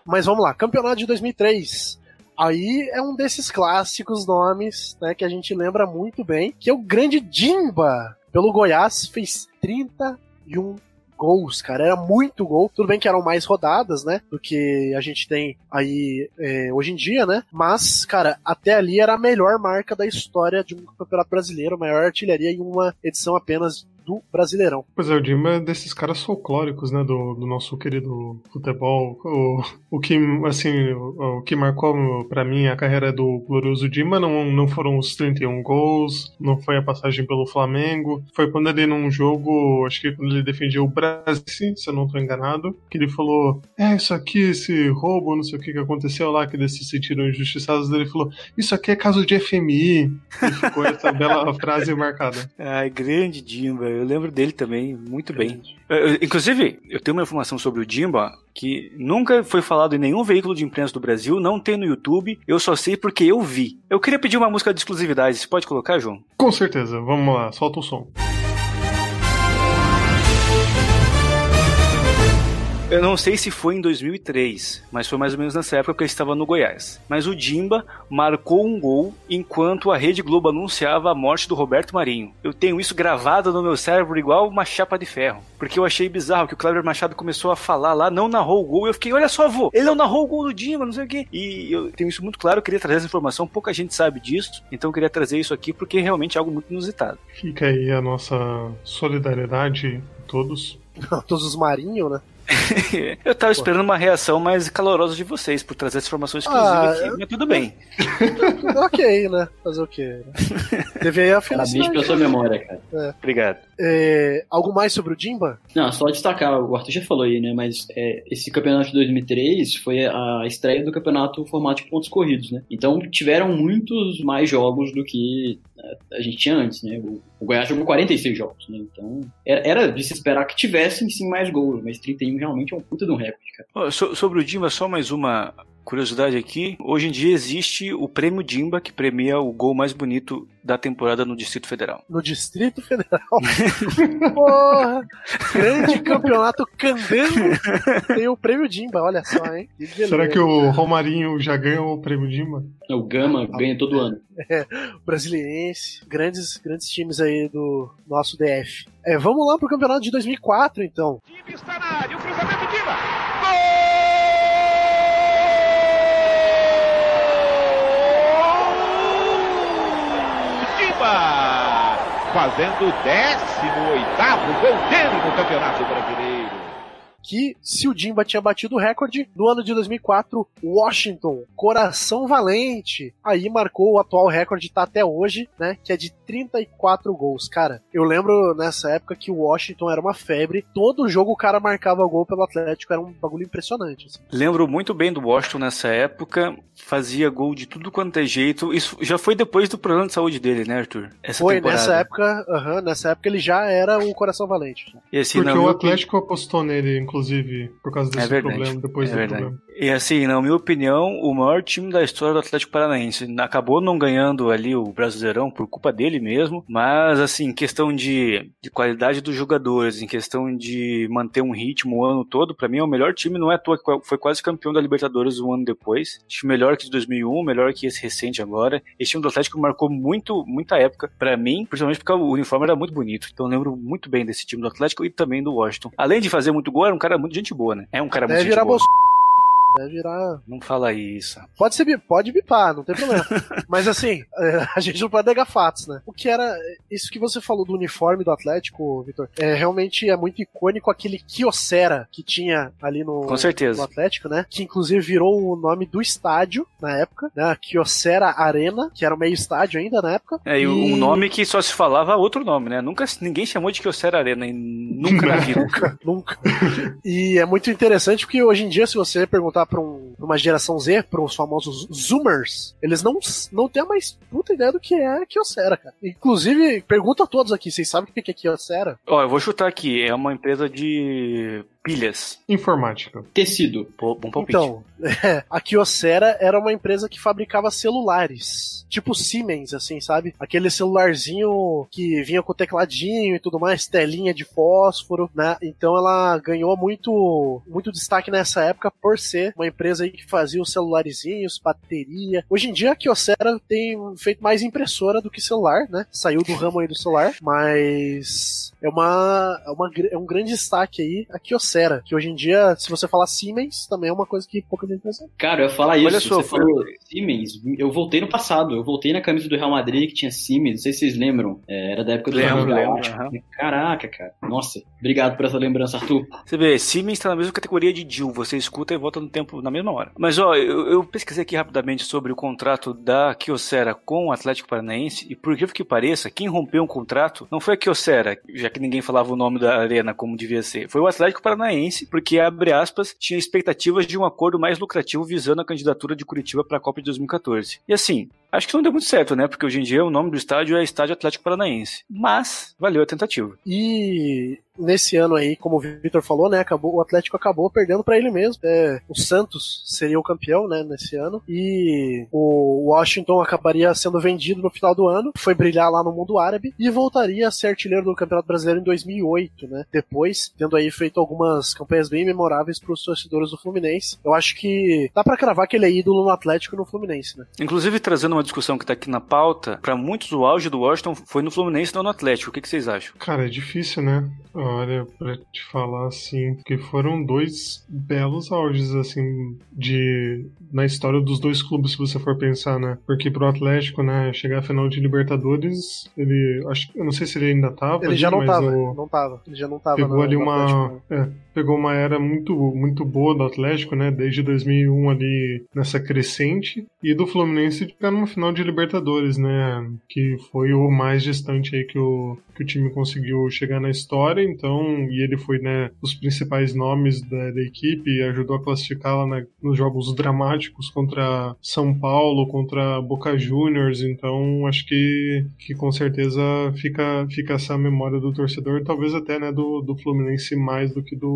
Mas vamos lá, Campeonato de 2003. Aí é um desses clássicos nomes, né, que a gente lembra muito bem, que é o grande Dimba. Pelo Goiás fez 31 gols, cara. Era muito gol. Tudo bem que eram mais rodadas, né? Do que a gente tem aí é, hoje em dia, né? Mas, cara, até ali era a melhor marca da história de um campeonato brasileiro, maior artilharia em uma edição apenas do Brasileirão. Pois é, o Dimba é desses caras folclóricos, né, do, do nosso querido futebol. O, o que, assim, o, o que marcou para mim a carreira do glorioso Dimba não, não foram os 31 gols, não foi a passagem pelo Flamengo, foi quando ele num jogo, acho que quando ele defendia o Brasil, se eu não tô enganado, que ele falou, é, isso aqui, esse roubo, não sei o que que aconteceu lá, que eles se sentiram injustiçados, ele falou, isso aqui é caso de FMI, e ficou essa bela frase marcada. Ai, grande Dimba, eu lembro dele também, muito bem. Eu- eu- inclusive, eu tenho uma informação sobre o Dimba que nunca foi falado em nenhum veículo de imprensa do Brasil, não tem no YouTube, eu só sei porque eu vi. Eu queria pedir uma música de exclusividade, você pode colocar, João? Com certeza, vamos lá, solta o som. Eu não sei se foi em 2003, mas foi mais ou menos nessa época que eu estava no Goiás. Mas o Dimba marcou um gol enquanto a Rede Globo anunciava a morte do Roberto Marinho. Eu tenho isso gravado no meu cérebro igual uma chapa de ferro. Porque eu achei bizarro que o Cleber Machado começou a falar lá, não narrou o gol. Eu fiquei, olha só, vô, ele não narrou o gol do Dimba, não sei o quê. E eu tenho isso muito claro, eu queria trazer essa informação, pouca gente sabe disso. Então eu queria trazer isso aqui porque é realmente algo muito inusitado. Fica aí a nossa solidariedade a todos. Todos os marinhos, né? eu tava esperando uma reação mais calorosa de vocês por trazer essa informação exclusiva Ah, aqui, mas tudo bem. ok, né? Fazer o quê? né? Teve aí a Parabéns pela sua memória, cara. Obrigado. É, algo mais sobre o Dimba? Não, só destacar, o Arthur já falou aí, né? Mas é, esse campeonato de 2003 foi a estreia do campeonato formato de pontos corridos, né? Então tiveram muitos mais jogos do que é, a gente tinha antes, né? O, o Goiás jogou 46 jogos, né? Então era, era de se esperar que tivessem sim mais gols, mas 31 realmente é um puta de um recorde, cara. So- sobre o Dimba, só mais uma curiosidade aqui. Hoje em dia existe o prêmio Dimba, que premia o gol mais bonito da temporada no Distrito Federal. No Distrito Federal. Porra! Grande campeonato candango. Tem o prêmio Dimba, olha só, hein? Que. Será que o Romarinho já ganhou o prêmio Dima? O Gama ganha todo ano. Brasiliense, grandes, grandes times aí do nosso DF. É, vamos lá pro campeonato de 2004, então. Time está na área, o cruzamento Diva. Gol! Diva! Fazendo o 18º gol dele no Campeonato Brasileiro. Que se o Dimba tinha batido o recorde, no ano de 2004, Washington, coração valente, aí marcou o atual recorde, tá até hoje, né? Que é de 34 gols. Cara, eu lembro nessa época que o Washington era uma febre, todo jogo o cara marcava gol pelo Atlético, era um bagulho impressionante. assim. Lembro muito bem do Washington nessa época, fazia gol de tudo quanto é jeito. Isso já foi depois do problema de saúde dele, né, Arthur? Essa Foi temporada. nessa época, aham, nessa época ele já era o coração valente. E assim, Porque o Atlético apostou nele, inclusive, por causa desse É verdade, problema, depois é do verdade. problema. E assim, na minha opinião, o maior time da história do Atlético Paranaense. Acabou não ganhando ali o Brasileirão por culpa dele mesmo, mas assim, em questão de, de qualidade dos jogadores, em questão de manter um ritmo o ano todo, pra mim é o melhor time, não é à toa que foi quase campeão da Libertadores um ano depois. Acho melhor que de 2001, melhor que esse recente agora. Esse time do Atlético marcou muito, muita época pra mim, principalmente porque o uniforme era muito bonito. Então eu lembro muito bem desse time do Atlético e também do Washington. Além de fazer muito gol, era um cara muito gente boa, né? É um cara muito Deve gente virar boa. bolso. Deve virar. Não fala isso. Pode ser, pode bipar, não tem problema. Mas assim, é, a gente não pode negar fatos, né? O que era. Isso que você falou do uniforme do Atlético, Vitor, é realmente é muito icônico aquele Kyocera que tinha ali no, Com certeza. no Atlético, né? Que inclusive virou o nome do estádio na época, né? A Kyocera Arena, que era o meio estádio ainda na época. É, e um nome que só se falava outro nome, né? Nunca ninguém chamou de Kyocera Arena, e nunca na vida. Nunca, nunca. E é muito interessante porque hoje em dia, se você perguntar pra, um- pra uma geração Z, para os famosos Zoomers, eles não, não têm a mais puta ideia do que é Kyocera, cara. Inclusive, pergunta a todos aqui, vocês sabem o que é Kyocera? Ó, eu vou chutar aqui, é uma empresa de pilhas. Informática. Tecido. Pô, bom palpite. Então, é, a Kyocera era uma empresa que fabricava celulares. Tipo Siemens, assim, sabe? Aquele celularzinho que vinha com tecladinho e tudo mais, telinha de fósforo, né? Então ela ganhou muito, muito destaque nessa época por ser uma empresa aí que fazia os celularizinhos, bateria. Hoje em dia a Kyocera tem feito mais impressora do que celular, né? Saiu do ramo aí do celular, mas é uma, é uma é um grande destaque aí a Kyocera Kyocera, que hoje em dia, se você falar Siemens, também é uma coisa que pouca gente pensa. Cara, eu ia falar isso. Olha só, você falou Siemens. Eu voltei no passado. Eu voltei na camisa do Real Madrid que tinha Siemens. Não sei se vocês lembram. É, era da época do Lembro, Real lembro, Galáctico. aham. Caraca, cara. Nossa, obrigado por essa lembrança, Arthur. Você vê, Siemens tá na mesma categoria de Jill, você escuta e volta no tempo na mesma hora. Mas ó, eu, eu pesquisei aqui rapidamente sobre o contrato da Kyocera com o Atlético Paranaense, e por incrível que pareça, quem rompeu um contrato não foi a Kyocera, já que ninguém falava o nome da arena como devia ser, foi o Atlético Paranaense, porque, abre aspas, tinha expectativas de um acordo mais lucrativo visando a candidatura de Curitiba para a Copa de 2014. E assim, acho que não deu muito certo, né? Porque hoje em dia o nome do estádio é Estádio Atlético Paranaense. Mas, valeu a tentativa. E nesse ano aí, como o Victor falou, né, acabou, o Atlético acabou perdendo pra ele mesmo. É, o Santos seria o campeão, né, nesse ano, e o Washington acabaria sendo vendido no final do ano, foi brilhar lá no mundo árabe e voltaria a ser artilheiro do Campeonato Brasileiro em 2008, né? Depois, tendo aí feito algumas campanhas bem memoráveis pros torcedores do Fluminense. Eu acho que dá pra cravar que ele é ídolo no Atlético e no Fluminense, né? Inclusive, trazendo uma discussão que tá aqui na pauta, pra muitos o auge do Washington foi no Fluminense, não no Atlético. O que, que vocês acham? Cara, é difícil, né? Olha, pra te falar assim, que foram dois belos auges, assim, de. na história dos dois clubes, se você for pensar, né? Porque pro Atlético, né, chegar à final de Libertadores, ele. Acho, eu não sei se ele ainda tava. Ele já não mas tava, o- não tava. Ele já não tava pegou no- ali no uma Atlético, né? é, pegou uma era muito muito boa do Atlético né? Desde 2001 ali nessa crescente. E do Fluminense ficar numa final de Libertadores né? Que foi o mais distante aí que o que o time conseguiu chegar na história. Então e ele foi né os principais nomes da, da equipe ajudou a classificar lá na- nos jogos dramáticos contra São Paulo contra Boca Juniors. Então acho que que com certeza fica fica essa memória do torcedor talvez até né do, do Fluminense mais do que do,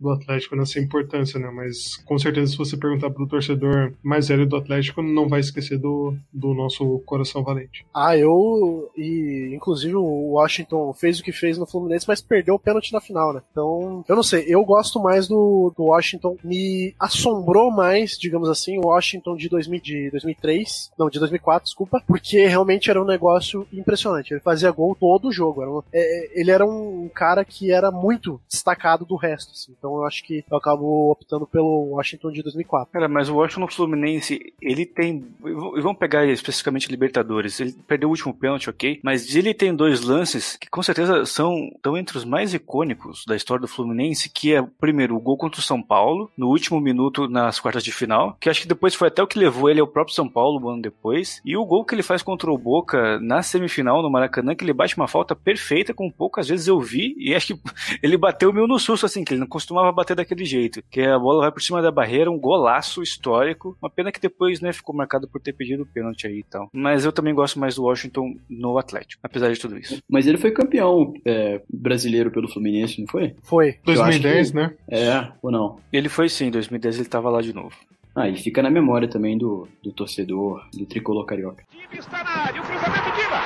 do Atlético nessa importância né mas com certeza se você perguntar pro torcedor mais velho do Atlético não vai esquecer do, do nosso coração valente Ah, eu. E inclusive o Washington fez o que fez no Fluminense, mas perdeu o pênalti na final, né? Então, eu não sei, eu gosto mais do, do Washington. Me assombrou mais, digamos assim, o Washington de, 2000, de 2003, não, de 2004, desculpa, porque realmente era um negócio impressionante. Ele fazia gol todo o jogo. Era um- é, ele era um cara que era muito destacado do resto, assim. Então eu acho que eu acabo optando pelo Washington de 2004. Cara, mas o Washington Fluminense, ele tem. Vamos pegar especificamente Libertadores. Ele perdeu o último pênalti, ok? Mas ele tem dois lances que com certeza são estão entre os mais icônicos da história do Fluminense, que é, primeiro, o gol contra o São Paulo, no último minuto nas quartas de final, que acho que depois foi até o que levou ele ao próprio São Paulo um ano depois. E o gol que ele faz contra o Boca na semifinal no Maracanã, que ele bate uma falta perfeita, com poucas vezes eu vi, e acho que ele bateu meio no susto, assim, que ele não costumava bater daquele jeito. Que a bola vai por cima da barreira, um golaço histórico. Uma pena que depois, né, ficou marcado por ter pedido o pênalti aí e tal. Mas eu também gosto mais do Washington no Atlético, apesar de tudo isso. Mas ele foi campeão é, brasileiro pelo Fluminense, não foi? Foi. Eu acho 2010 que- né É, ou não? Ele foi sim, em 2010 ele tava lá de novo. Ah, e fica na memória também do, do torcedor, do tricolor carioca. Time está na área, o cruzamento Diva.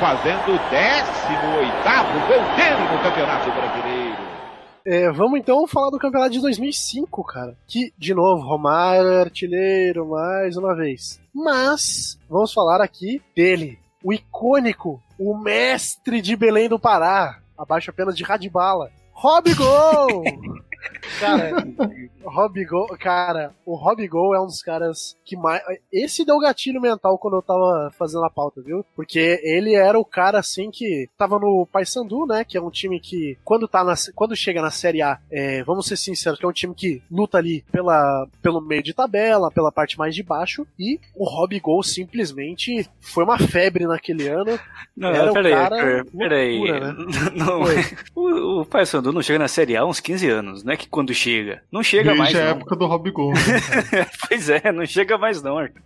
Fazendo o 18º gol dele no Campeonato Brasileiro. É, vamos então falar do campeonato de 2005, cara. Que, de novo, Romário é artilheiro mais uma vez. Mas, vamos falar aqui dele, o icônico, o mestre de Belém do Pará, abaixo apenas de Radibala. Rob Gol! cara, Rob Gol, cara, o Rob Gol é um dos caras que mais. Esse deu gatilho mental quando eu tava fazendo a pauta, viu? Porque ele era o cara assim que tava no Paysandu, né? Que é um time que, quando, tá na, quando chega na Série A, é, vamos ser sinceros, que é um time que luta ali pela, pelo meio de tabela, pela parte mais de baixo. E o Rob Gol simplesmente foi uma febre naquele ano. Não, Era o peraí, cara peraí, peraí. loucura, né? Não, o, o Paysandu não chega na Série A há uns 15 anos, não é que quando chega. Não chega mais, desde a não. época do Rob Gol né? pois é, não chega mais não, Arthur.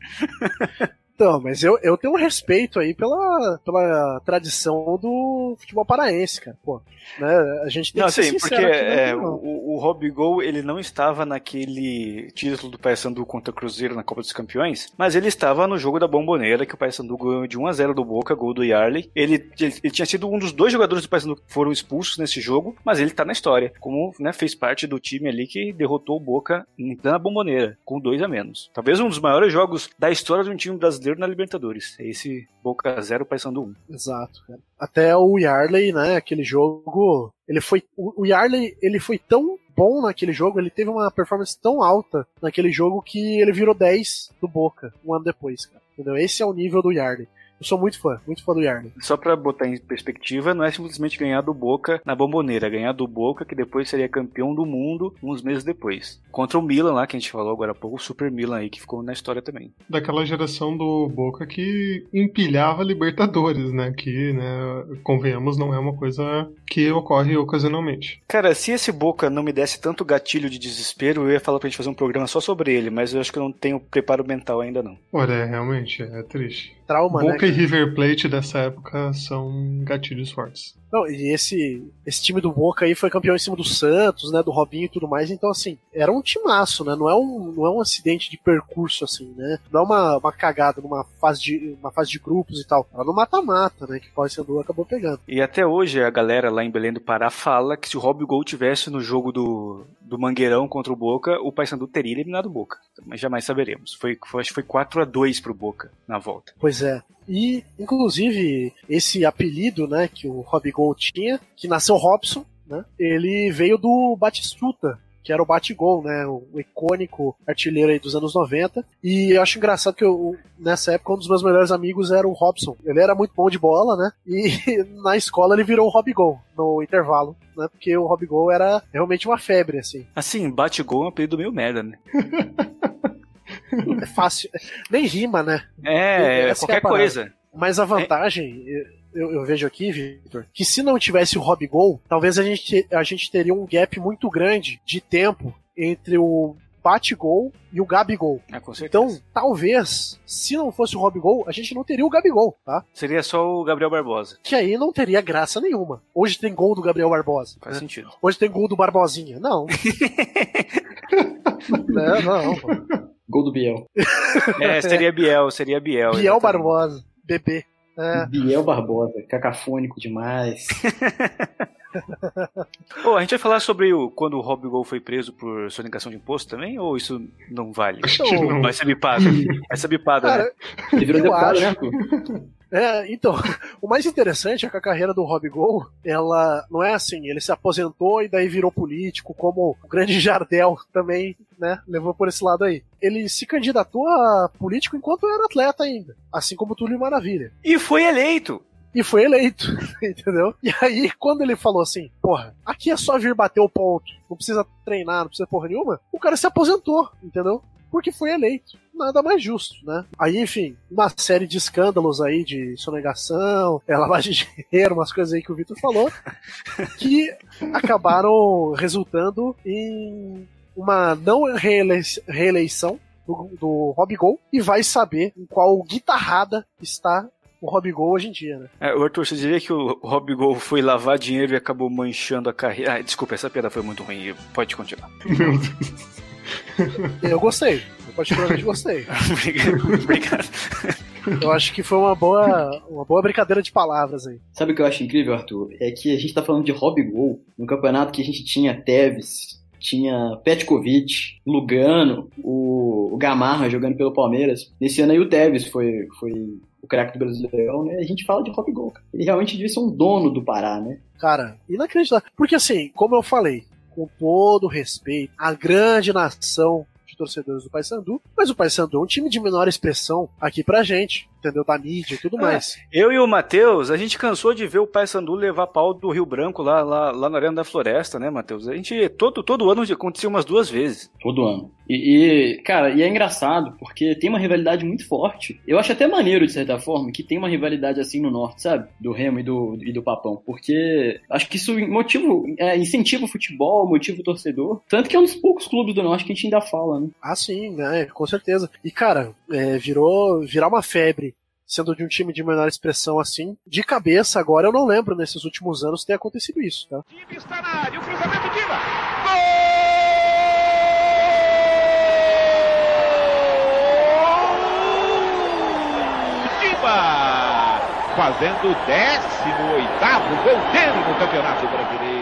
Então, mas eu, eu tenho um respeito aí pela, pela tradição do futebol paraense, cara. Pô, né? A gente tem Não, que ser sim, porque aqui, né, é, não. o, o Rob Gol, ele não estava naquele título do Paysandu contra o Cruzeiro na Copa dos Campeões, mas ele estava no jogo da Bomboneira, que o Paysandu ganhou de 1 a 0 do Boca, gol do Yarley. Ele, ele, ele tinha sido um dos dois jogadores do Paysandu que foram expulsos nesse jogo, mas ele tá na história, como né, fez parte do time ali que derrotou o Boca plena Bomboneira, com dois a menos. Talvez um dos maiores jogos da história de um time brasileiro na Libertadores. É esse Boca 0, Paysandu 1. Exato, cara. Até o Yarley, né, aquele jogo, ele foi o Yarley, ele foi tão bom naquele jogo, ele teve uma performance tão alta naquele jogo que ele virou 10 do Boca um ano depois, cara. Entendeu? Esse é o nível do Yarley. Eu sou muito fã, muito fã do Yarley. Só pra botar em perspectiva, não é simplesmente ganhar do Boca na bomboneira, é ganhar do Boca que depois seria campeão do mundo uns meses depois. Contra o Milan lá, que a gente falou agora há pouco, o Super Milan aí, que ficou na história também. Daquela geração do Boca que empilhava Libertadores, né? Que, né, convenhamos, não é uma coisa que ocorre ocasionalmente. Cara, se esse Boca não me desse tanto gatilho de desespero, eu ia falar pra gente fazer um programa só sobre ele, mas eu acho que eu não tenho preparo mental ainda não. Olha, é, realmente, é triste. Trauma, né? Boca e River Plate dessa época são gatilhos fortes. Não, e esse, esse time do Boca aí foi campeão em cima do Santos, né? Do Robinho e tudo mais. Então, assim, era um timaço, né? Não é um, não é um acidente de percurso, assim, né? Não é uma, uma cagada numa fase, de, uma fase de grupos e tal. Era no mata-mata, né? Que o Paysandu acabou pegando. E até hoje a galera lá em Belém do Pará fala que se o Rob Gol tivesse no jogo do, do Mangueirão contra o Boca, o Paysandu teria eliminado o Boca. Mas jamais saberemos. Foi, foi, acho que foi 4 a 2 pro Boca na volta. Pois é. E, inclusive, esse apelido, né, que o Rob Gol tinha, que nasceu Robson, né, ele veio do Batistuta, que era o Batigol, né, o icônico artilheiro aí dos anos 90. E eu acho engraçado que eu, nessa época um dos meus melhores amigos era o Robson. Ele era muito bom de bola, né, e na escola ele virou o Rob Gol no intervalo. Né, porque o Rob Gol era realmente uma febre, assim. Assim, bate-gol é um apelido meio merda, né? É fácil. Nem rima, né? É, Essa qualquer que é a parada. coisa. Mas a vantagem, eu, eu vejo aqui, Victor, que se não tivesse o Rob Gol, talvez a gente, a gente teria um gap muito grande de tempo entre o bate-gol e o Gabigol. É, com certeza. Então, talvez, se não fosse o Rob Gol, a gente não teria o Gabigol, tá? Seria só o Gabriel Barbosa. Que aí não teria graça nenhuma. Hoje tem gol do Gabriel Barbosa. Faz né? sentido. Hoje tem gol do Barbosinha. Não. não, não. Gol do Biel. É, seria Biel, seria Biel. Biel exatamente. Barbosa. Bebê. É. Biel Barbosa, cacafônico demais. Ô, a gente vai falar sobre o, quando o Rob Gol foi preso por sonegação de imposto também? Ou isso não vale? Acho que não. Vai ser bipado. Vai ser bipado, né? Ele virou deputado, acho. né? É, então, o mais interessante é que a carreira do Rob Gol, ela não é assim, ele se aposentou e daí virou político, como o grande Jardel também, né, levou por esse lado aí. Ele se candidatou a político enquanto era atleta ainda, assim como o Túlio Maravilha. E foi eleito. E foi eleito, entendeu? E aí, quando ele falou assim, porra, aqui é só vir bater o ponto, não precisa treinar, não precisa porra nenhuma, o cara se aposentou, entendeu? Porque foi eleito. Nada mais justo, né? Aí, enfim, uma série de escândalos aí de sonegação, lavagem de dinheiro, umas coisas aí que o Vitor falou, que acabaram resultando em uma não reelei- reeleição do, do Rob Gol e vai saber em qual guitarrada está o Rob Gol hoje em dia, né? É, o Arthur, você diria que o Rob Gol foi lavar dinheiro e acabou manchando a carreira. Ah, desculpa, essa piada foi muito ruim. Pode continuar. Meu Deus. Eu gostei. Eu particularmente gostei. obrigado. obrigado. Eu acho que foi uma boa, uma boa brincadeira de palavras aí. Sabe o que eu acho incrível, Arthur? É que a gente tá falando de Rob Gol, no campeonato que a gente tinha Tevez, tinha Petkovic, Lugano, o, Gamarra jogando pelo Palmeiras. Nesse ano aí o Tevez foi, foi o craque do Brasileirão, né? A gente fala de Rob Gol. cara. Ele realmente devia ser um dono do Pará, né? Cara, inacreditável. Porque assim, como eu falei, com todo respeito, a grande nação torcedores do Paysandu, mas o Paysandu é um time de menor expressão aqui pra gente, entendeu? Da mídia e tudo É. mais. Eu e o Matheus, a gente cansou de ver o Paysandu levar pau do Rio Branco lá, lá, lá na Arena da Floresta, né, Matheus? A gente, todo, todo ano acontecia umas duas vezes. Todo ano. E, e, cara, e é engraçado, porque tem uma rivalidade muito forte. Eu acho até maneiro, de certa forma, que tem uma rivalidade assim no norte, sabe? Do Remo e do, e do Papão. Porque acho que isso motiva, é, incentiva o futebol, motiva o torcedor. Tanto que é um dos poucos clubes do norte que a gente ainda fala, né? Ah, sim, né? Com certeza. E, cara, é, virou virar uma febre. Sendo de um time de menor expressão assim, de cabeça agora eu não lembro nesses últimos anos ter acontecido isso, tá? Time está na área, o cruzamento Diva. Gol! Diva! Fazendo o 18º gol dele no Campeonato Brasileiro.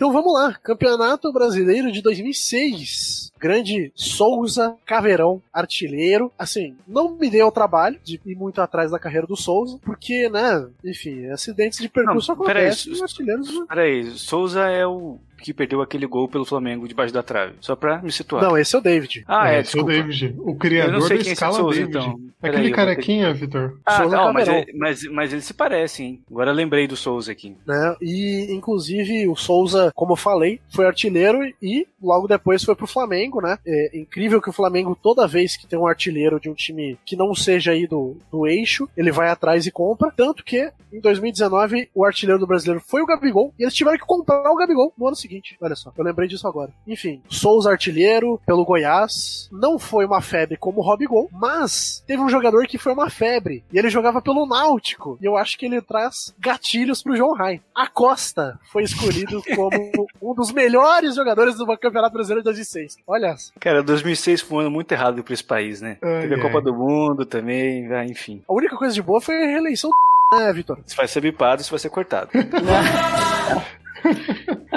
Então vamos lá, Campeonato Brasileiro de 2006. grande Souza Caveirão, artilheiro. Assim, não me deu o trabalho de ir muito atrás da carreira do Souza, porque, né, enfim, acidentes de percurso Não, peraí, acontecem. Su- artilheiros... Peraí, Souza é o que perdeu aquele gol pelo Flamengo debaixo da trave. Só pra me situar. Não, esse é o David. ah, é, esse é o. David, o Eu criador não sei da quem é esse escala Souza, David. então. Aquele eu vou ter carequinha, Vitor. Ah, Souza não, mas, ele- mas, mas eles se parecem, hein? Agora eu lembrei do Souza aqui. né? E inclusive o Souza, como eu falei, foi artilheiro e logo depois foi pro Flamengo, né? É incrível que o Flamengo toda vez que tem um artilheiro de um time que não seja aí do, do eixo, ele vai atrás e compra, tanto que em 2019 o artilheiro do brasileiro foi o Gabigol e eles tiveram que comprar o Gabigol no ano seguinte. Olha só, eu lembrei disso agora. Enfim, Souza artilheiro pelo Goiás, não foi uma febre como o Robigol, mas teve um jogador que foi uma febre e ele jogava pelo Náutico. E eu acho que ele traz gatilhos pro João Rai. A Costa foi escolhido como um dos melhores jogadores do Campeonato Brasileiro de 2006. Olha, Cara, 2006 foi um ano muito errado pra esse país, né? Ai, Teve a ai. Copa do Mundo também, enfim. a única coisa de boa foi a reeleição do né, Vitor? Se vai ser bipado, isso vai ser cortado.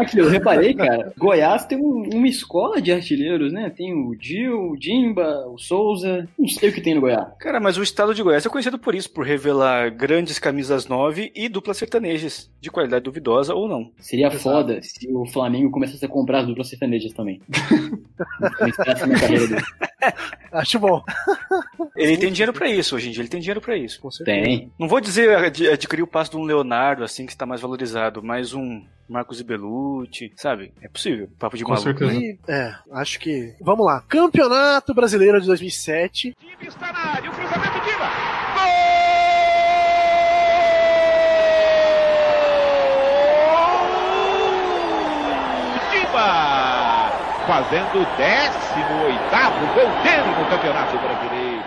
Aqui, eu reparei, cara, Goiás tem um- uma escola de artilheiros, né? Tem o Gil, o Dimba, o Souza, não sei o que tem no Goiás. Cara, mas o estado de Goiás é conhecido por isso, por revelar grandes camisas 9 e duplas sertanejas, de qualidade duvidosa ou não. Seria foda se o Flamengo começasse a comprar as duplas sertanejas também. Acho bom. Ele tem dinheiro pra isso, hoje em dia ele tem dinheiro pra isso. Com certeza. Tem. Não vou dizer ad- adquirir o passo de um Leonardo, assim, que está mais valorizado, mas um Marcos Ibelucci, sabe? É possível. Papo de Com maluco. certeza. E, é, acho que. Vamos lá. Campeonato Brasileiro de 2007. Time está na área, o cruzamento Diva. Gol! Diva! Fazendo o 18º gol dele no Campeonato Brasileiro.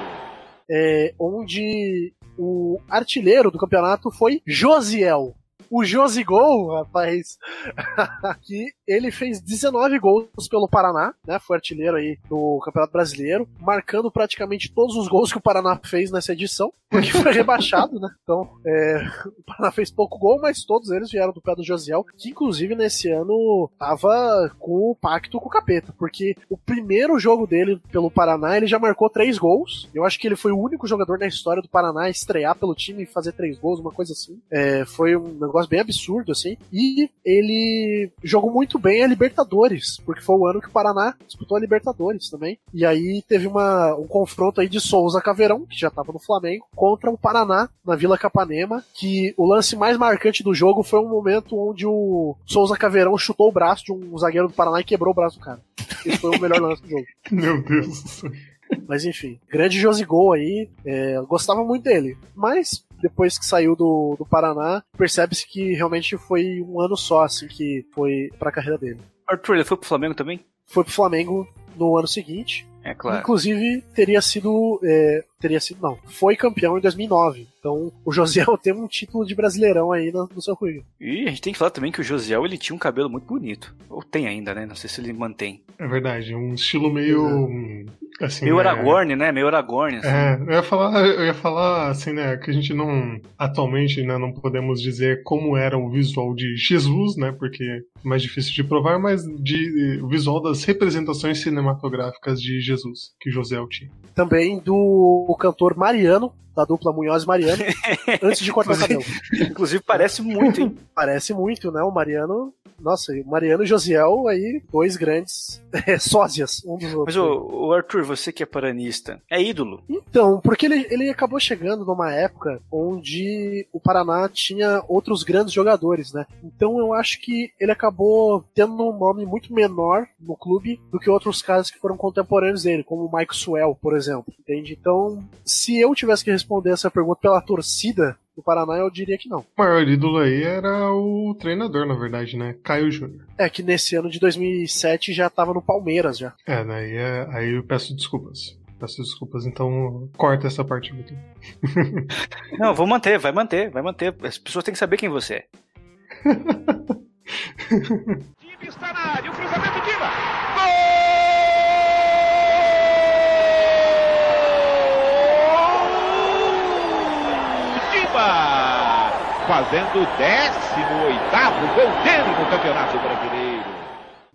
é, onde o artilheiro do campeonato foi Josiel. O Josigol, rapaz, que ele fez 19 gols pelo Paraná, né? Foi artilheiro aí do Campeonato Brasileiro, marcando praticamente todos os gols que o Paraná fez nessa edição, porque foi rebaixado, né? Então, é, o Paraná fez pouco gol, mas todos eles vieram do pé do Josiel, que inclusive nesse ano tava com o pacto com o capeta, porque o primeiro jogo dele pelo Paraná, ele já marcou três gols. Eu acho que ele foi o único jogador na história do Paraná a estrear pelo time e fazer três gols, uma coisa assim. É, foi um negócio bem absurdo, assim. E ele jogou muito bem a Libertadores, porque foi o ano que o Paraná disputou a Libertadores também. E aí teve uma, um confronto aí de Souza Caveirão, que já tava no Flamengo, contra o Paraná na Vila Capanema, que o lance mais marcante do jogo foi um momento onde o Souza Caveirão chutou o braço de um zagueiro do Paraná e quebrou o braço do cara. Esse foi o melhor lance do jogo. Meu Deus do céu. Mas enfim, grande Josigol aí, é, gostava muito dele. Mas depois que saiu do, do Paraná, percebe-se que realmente foi um ano só, assim, que foi pra carreira dele. Arthur, ele foi pro Flamengo também? Foi pro Flamengo no ano seguinte. É claro. Inclusive, teria sido. é, teria sido, não. Foi campeão em 2009. Então, o Josiel tem um título de brasileirão aí no, no seu currículo. E a gente tem que falar também que o Josiel, ele tinha um cabelo muito bonito. Ou tem ainda, né? Não sei se ele mantém. É verdade, um estilo meio. hum, Assim, Meio né, Aragorn, né? Meio Aragorn, assim. É, eu ia falar, eu ia falar assim, né, que a gente não atualmente, né, não podemos dizer como era o visual de Jesus, né, porque é mais difícil de provar, mas de o visual das representações cinematográficas de Jesus que José tinha. Também do cantor Mariano, da dupla Munhoz e Mariano, antes de cortar o cabelo. Inclusive parece muito, hein? Parece muito, né? O Mariano. Nossa, o Mariano e Josiel aí, dois grandes é, sósias, um dos outros. Mas, o, Arthur, você que é paranista, é ídolo. Então, porque ele, ele acabou chegando numa época onde o Paraná tinha outros grandes jogadores, né? Então eu acho que ele acabou tendo um nome muito menor no clube do que outros caras que foram contemporâneos dele, como o Mike Swell, por exemplo. Entende? Então, se eu tivesse que responder essa pergunta pela torcida do Paraná, eu diria que não. O maior ídolo aí era o treinador, na verdade, né? Caio Júnior. É que nesse ano de 2007 já tava no Palmeiras já. É, daí é, aí eu peço desculpas. Peço desculpas, então corta essa parte, Vitor. Não, vou manter, vai manter, vai manter. As pessoas têm que saber quem você é. Time está na área, o cruzamento Diva. Gol! Fazendo o 18º gol dele no Campeonato Brasileiro.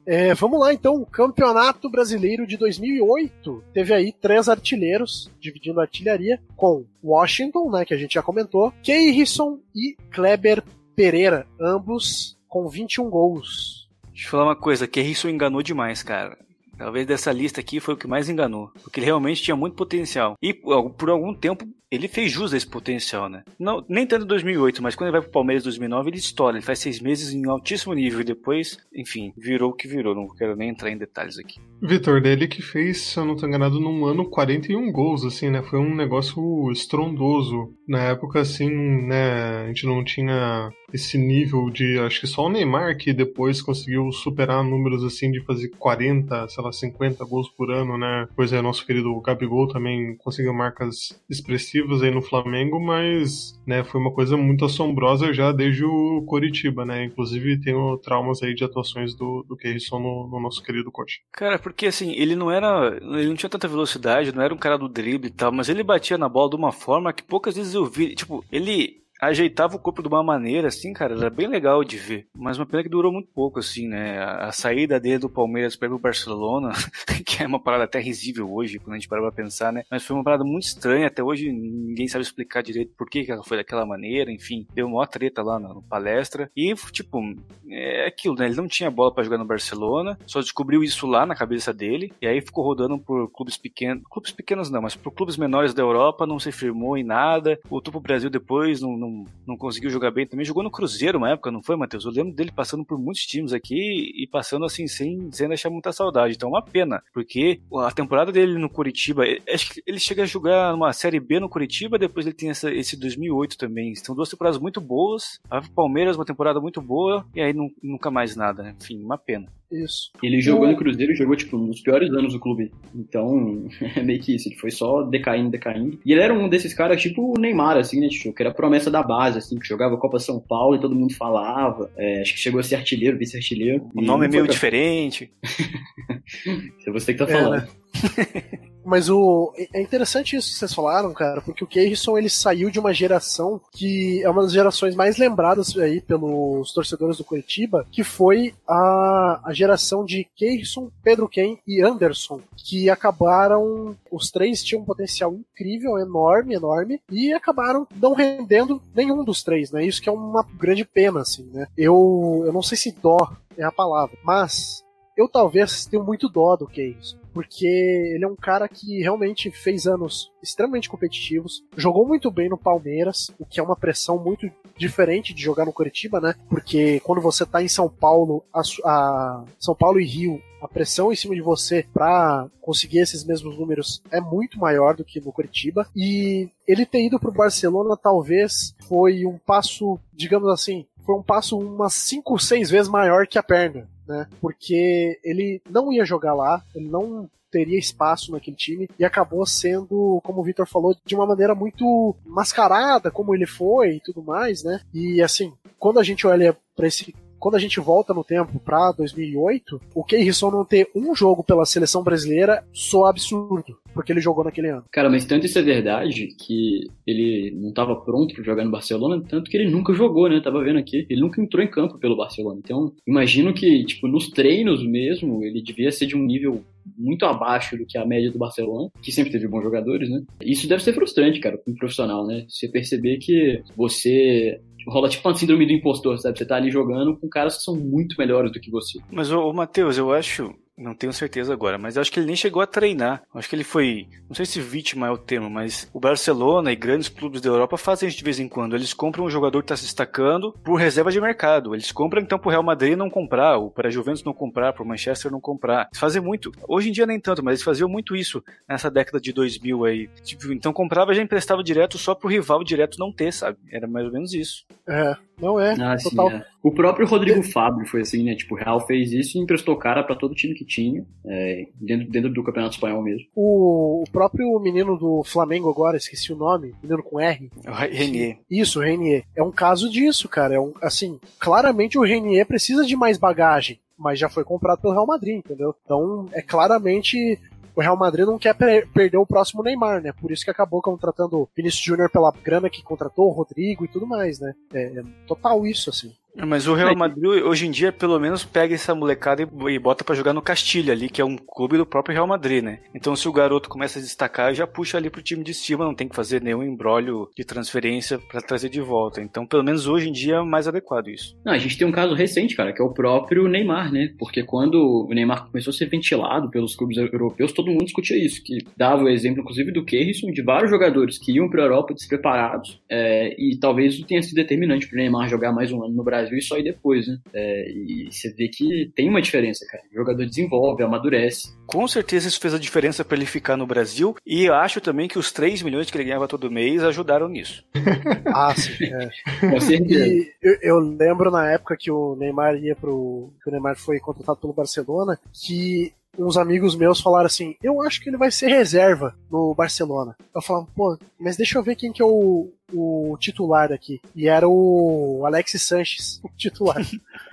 É, vamos lá então, o Campeonato Brasileiro de 2008 teve aí três artilheiros dividindo a artilharia com Washington, né, que a gente já comentou, Keirson e Kleber Pereira, ambos com 21 gols. Deixa eu falar uma coisa, Keirson enganou demais, cara. Talvez dessa lista aqui foi o que mais enganou. Porque ele realmente tinha muito potencial. E por algum tempo ele fez jus a esse potencial, né? Não, nem tanto em 2008, mas quando ele vai pro Palmeiras em 2009, ele estoura. Ele faz seis meses em altíssimo nível e depois, enfim, virou o que virou. Não quero nem entrar em detalhes aqui. Vitor, dele que fez, se eu não tô enganado, num ano 41 gols, assim, né? Foi um negócio estrondoso. Na época, assim, né? A gente não tinha esse nível de. Acho que só o Neymar que depois conseguiu superar números assim de fazer 40, sei lá, 50 gols por ano, né? Pois é, nosso querido Gabigol também conseguiu marcas expressivas aí no Flamengo, mas né, foi uma coisa muito assombrosa já desde o Coritiba, né? Inclusive tenho traumas aí de atuações do, do Keirson no, no nosso querido coach. Cara, porque assim, ele não era. Ele não tinha tanta velocidade, não era um cara do drible e tal, mas ele batia na bola de uma forma que poucas vezes eu vi. Tipo, ele ajeitava o corpo de uma maneira, assim, cara, era bem legal de ver. Mas uma pena que durou muito pouco, assim, né? A, a saída dele do Palmeiras para o Barcelona, que é uma parada até risível hoje, quando a gente para pra pensar, né? Mas foi uma parada muito estranha, até hoje ninguém sabe explicar direito por que, ela foi daquela maneira, enfim, deu uma treta lá na, palestra. E, tipo, é aquilo, né? Ele não tinha bola para jogar no Barcelona, só descobriu isso lá na cabeça dele, e aí ficou rodando por clubes pequenos, clubes pequenos não, mas por clubes menores da Europa, não se firmou em nada, voltou pro Brasil depois, não, não não, conseguiu jogar bem também. Jogou no Cruzeiro uma época, não foi, Matheus? Eu lembro dele passando por muitos times aqui e passando assim, sem, sem deixar muita saudade. Então é uma pena, porque a temporada dele no Curitiba, acho que ele chega a jogar uma Série B no Curitiba, depois ele tem essa, esse 2008 também. São duas temporadas muito boas. A Palmeiras, uma temporada muito boa, e aí nunca mais nada, né? Enfim, uma pena. Isso. Ele jogou no Cruzeiro, jogou, tipo, nos piores anos do clube. Então, é meio que isso. Ele foi só decaindo, decaindo. E ele era um desses caras, tipo o Neymar, assim, né, tipo, que era promessa da base, assim, que jogava Copa São Paulo e todo mundo falava. É, acho que chegou a ser artilheiro, vice-artilheiro. O nome é meio pra... diferente. é você que tá falando. É, né? Mas o é interessante isso que vocês falaram, cara, porque o Keirson ele saiu de uma geração que é uma das gerações mais lembradas aí pelos torcedores do Curitiba, que foi a, a geração de Keirson, Pedro Ken e Anderson, que acabaram os três tinham um potencial incrível, enorme, enorme, e acabaram não rendendo nenhum dos três, né? Isso que é uma grande pena, assim, né? Eu, eu não sei se dó é a palavra, mas eu talvez tenha muito dó do Keirson porque ele é um cara que realmente fez anos extremamente competitivos, jogou muito bem no Palmeiras, o que é uma pressão muito diferente de jogar no Curitiba, né? Porque quando você tá em São Paulo, a, a São Paulo e Rio, a pressão em cima de você para conseguir esses mesmos números é muito maior do que no Curitiba. E ele ter ido pro Barcelona talvez foi um passo, digamos assim, foi um passo umas 5, 6 vezes maior que a perna né? Porque ele não ia jogar lá, ele não teria espaço naquele time e acabou sendo, como o Victor falou, de uma maneira muito mascarada, como ele foi e tudo mais, né? E assim, quando a gente olha para esse quando a gente volta no tempo para 2008, o Keirson não ter um jogo pela seleção brasileira soa absurdo, porque ele jogou naquele ano. Cara, mas tanto isso é verdade que ele não estava pronto para jogar no Barcelona, tanto que ele nunca jogou, né? Tava vendo aqui, ele nunca entrou em campo pelo Barcelona. Então, imagino que, tipo, nos treinos mesmo, ele devia ser de um nível muito abaixo do que a média do Barcelona, que sempre teve bons jogadores, né? Isso deve ser frustrante, cara, para um profissional, né? Você perceber que você rola tipo uma síndrome do impostor, sabe? Você tá ali jogando com caras que são muito melhores do que você. Mas, ô, ô Matheus, eu acho não tenho certeza agora, mas eu acho que ele nem chegou a treinar. Acho que ele foi, não sei se vítima é o termo, mas o Barcelona e grandes clubes da Europa fazem isso de vez em quando. Eles compram um jogador que está se destacando por reserva de mercado. Eles compram então pro Real Madrid não comprar, ou para a Juventus não comprar, pro Manchester não comprar. Eles fazem muito. Hoje em dia nem tanto, mas eles faziam muito isso nessa década de 2000 aí. Tipo, então comprava e já emprestava direto só pro rival direto não ter, sabe? Era mais ou menos isso. É, não é. Ah, total. Sim, é. O próprio Rodrigo Fábio foi assim, né? Tipo, o Real fez isso e emprestou cara para todo time que tinha, é, dentro, dentro do Campeonato Espanhol mesmo. O, o, próprio menino do Flamengo agora, esqueci o nome, menino com R. O Renier. Isso, o Renier. É um caso disso, cara. É um, assim, claramente o Renier precisa de mais bagagem mas já foi comprado pelo Real Madrid, entendeu? Então é claramente o Real Madrid não quer per perder o próximo Neymar, né? Por isso que acabou contratando o Vinícius Júnior pela grana que contratou, o Rodrigo e tudo mais, né? É, é total isso, assim. Mas o Real Madrid, hoje em dia, pelo menos pega essa molecada e, bota para jogar no Castilho ali, que é um clube do próprio Real Madrid, né? Então, se o garoto começa a destacar, já puxa ali pro time de cima, não tem que fazer nenhum embrólio de transferência para trazer de volta. Então, pelo menos hoje em dia, é mais adequado isso. Não, a gente tem um caso recente, cara, que é o próprio Neymar, né? Porque quando o Neymar começou a ser ventilado pelos clubes europeus, todo mundo discutia isso, que dava o exemplo, inclusive, do Keirson, de vários jogadores que iam pra Europa despreparados, é, e talvez isso tenha sido determinante pro Neymar jogar mais um ano no Brasil e só ir depois, né? É, e você vê que tem uma diferença, cara. O jogador desenvolve, amadurece. Com certeza isso fez a diferença para ele ficar no Brasil, e eu acho também que os 3 milhões que ele ganhava todo mês ajudaram nisso. Ah, sim. É. Com certeza. E eu, eu lembro na época que o Neymar ia pro. que o Neymar foi contratado pelo Barcelona, que uns amigos meus falaram assim: Eu acho que ele vai ser reserva no Barcelona. Eu falava, pô, mas deixa eu ver quem que é o, o titular aqui. E era o Alexis Sanches, o titular.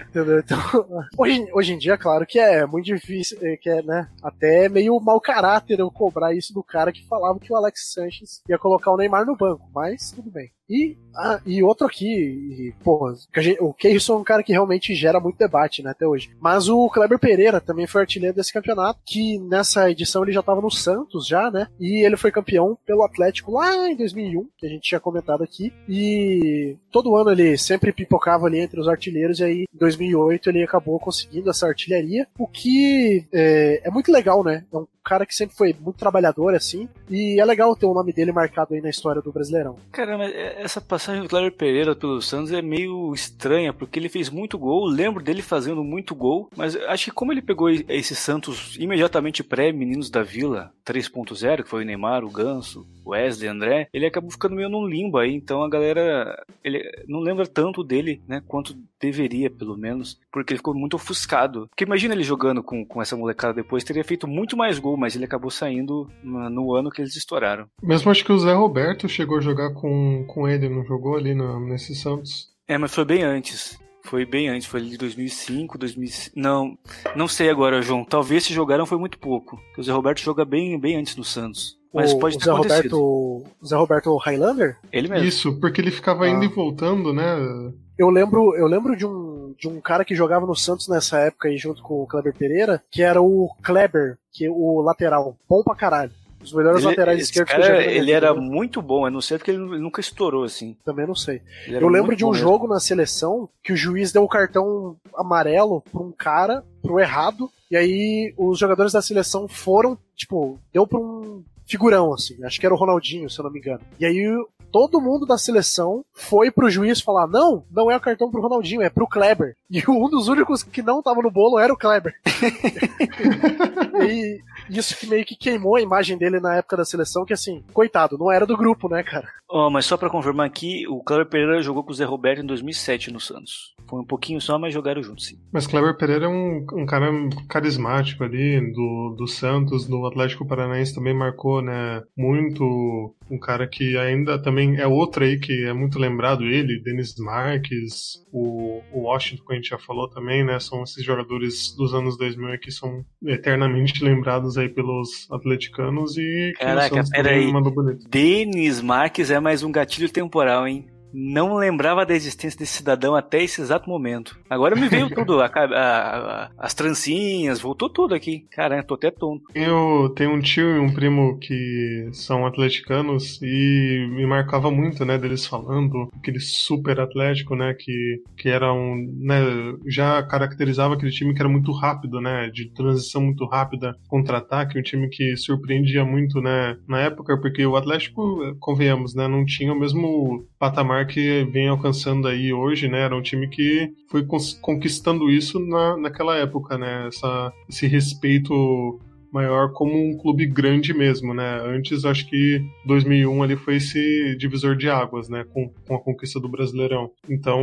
Entendeu? Então, hoje, hoje em dia, claro que é muito difícil, é, que é, né? Até meio mau caráter eu cobrar isso do cara que falava que o Alexis Sanches ia colocar o Neymar no banco, mas tudo bem. E, ah, e outro aqui, e, pô, que a gente- o Keirson é um cara que realmente gera muito debate, né, até hoje. Mas o Kleber Pereira também foi artilheiro desse campeonato, que nessa edição ele já tava no Santos já, né? E ele foi campeão pelo Atlético lá em 2001, que a gente tinha comentado aqui. E todo ano ele sempre pipocava ali entre os artilheiros, e aí em 2008 ele acabou conseguindo essa artilharia, o que é, é muito legal, né? É um cara que sempre foi muito trabalhador, assim, e é legal ter o nome dele marcado aí na história do Brasileirão. Caramba, é- essa passagem do Cléber Pereira pelo Santos é meio estranha, porque ele fez muito gol, lembro dele fazendo muito gol, mas acho que como ele pegou esse Santos imediatamente pré-Meninos da Vila 3.0, que foi o Neymar, o Ganso, Wesley, André, ele acabou ficando meio num limbo aí, então a galera ele não lembra tanto dele, né, quanto deveria, pelo menos, porque ele ficou muito ofuscado. Porque imagina ele jogando com, com essa molecada depois, teria feito muito mais gol, mas ele acabou saindo no, no ano que eles estouraram. Mesmo acho que o Zé Roberto chegou a jogar com, com ele, não jogou ali no, nesse Santos. É, mas foi bem antes. Foi bem antes, foi ali de 2005, 2005. Não, não sei agora, João. Talvez se jogaram foi muito pouco. Porque o Zé Roberto joga bem, bem antes no Santos. Mas o, pode o ter Zé acontecido. Roberto, o Zé Roberto Highlander? Ele mesmo. Isso, porque ele ficava indo Ah. e voltando, né? Eu lembro, eu lembro de um, de um cara que jogava no Santos nessa época aí junto com o Kleber Pereira, que era o Kleber, que é o lateral, bom pra caralho. Os melhores Ele, laterais esquerdos que eu já cara, vi ele era né? muito bom, eu não sei porque ele nunca estourou assim. Também não sei. Eu lembro de um bom mesmo. jogo na seleção que o juiz deu o cartão amarelo pra um cara, pro errado, e aí os jogadores da seleção foram, tipo, deu pra um figurão, assim, acho que era o Ronaldinho, se eu não me engano. E aí todo mundo da seleção foi pro juiz falar: não, não é o cartão pro Ronaldinho, é pro Kleber. E um dos únicos que não tava no bolo era o Kleber. e isso que meio que queimou a imagem dele na época da seleção, que assim, coitado, não era do grupo, né, cara? Ó, mas só pra confirmar aqui, o Cleber Pereira jogou com o Zé Roberto em 2007 no Santos. Foi um pouquinho só, mas jogaram juntos, sim. Mas Kleber Pereira é um, um cara carismático ali, do, do Santos, do Atlético Paranaense também marcou, né? Muito. Um cara que ainda também é outro aí que é muito lembrado, ele, Denis Marques, o, o Washington, que a gente já falou também, né? São esses jogadores dos anos 2000 aí que são eternamente lembrados aí pelos atleticanos e que Caraca, o Santos pera também aí. mandou bonito. Denis Marques é mais um gatilho temporal, hein? Não lembrava da existência desse cidadão até esse exato momento. Agora me veio tudo, a a- a- as trancinhas, voltou tudo aqui. Caramba, tô até tonto. Eu tenho um tio e um primo que são atleticanos e me marcava muito, né, deles falando aquele super atlético, né, que, que era um, né, já caracterizava aquele time que era muito rápido, né, de transição muito rápida, contra-ataque, um time que surpreendia muito, né, na época, porque o Atlético, convenhamos, né, não tinha o mesmo patamar que vem alcançando aí hoje, né, era um time que foi conquistando isso na, naquela época, né, essa, esse respeito maior como um clube grande mesmo, né? Antes, acho que 2001 ali foi esse divisor de águas, né? Com, com a conquista do Brasileirão. Então,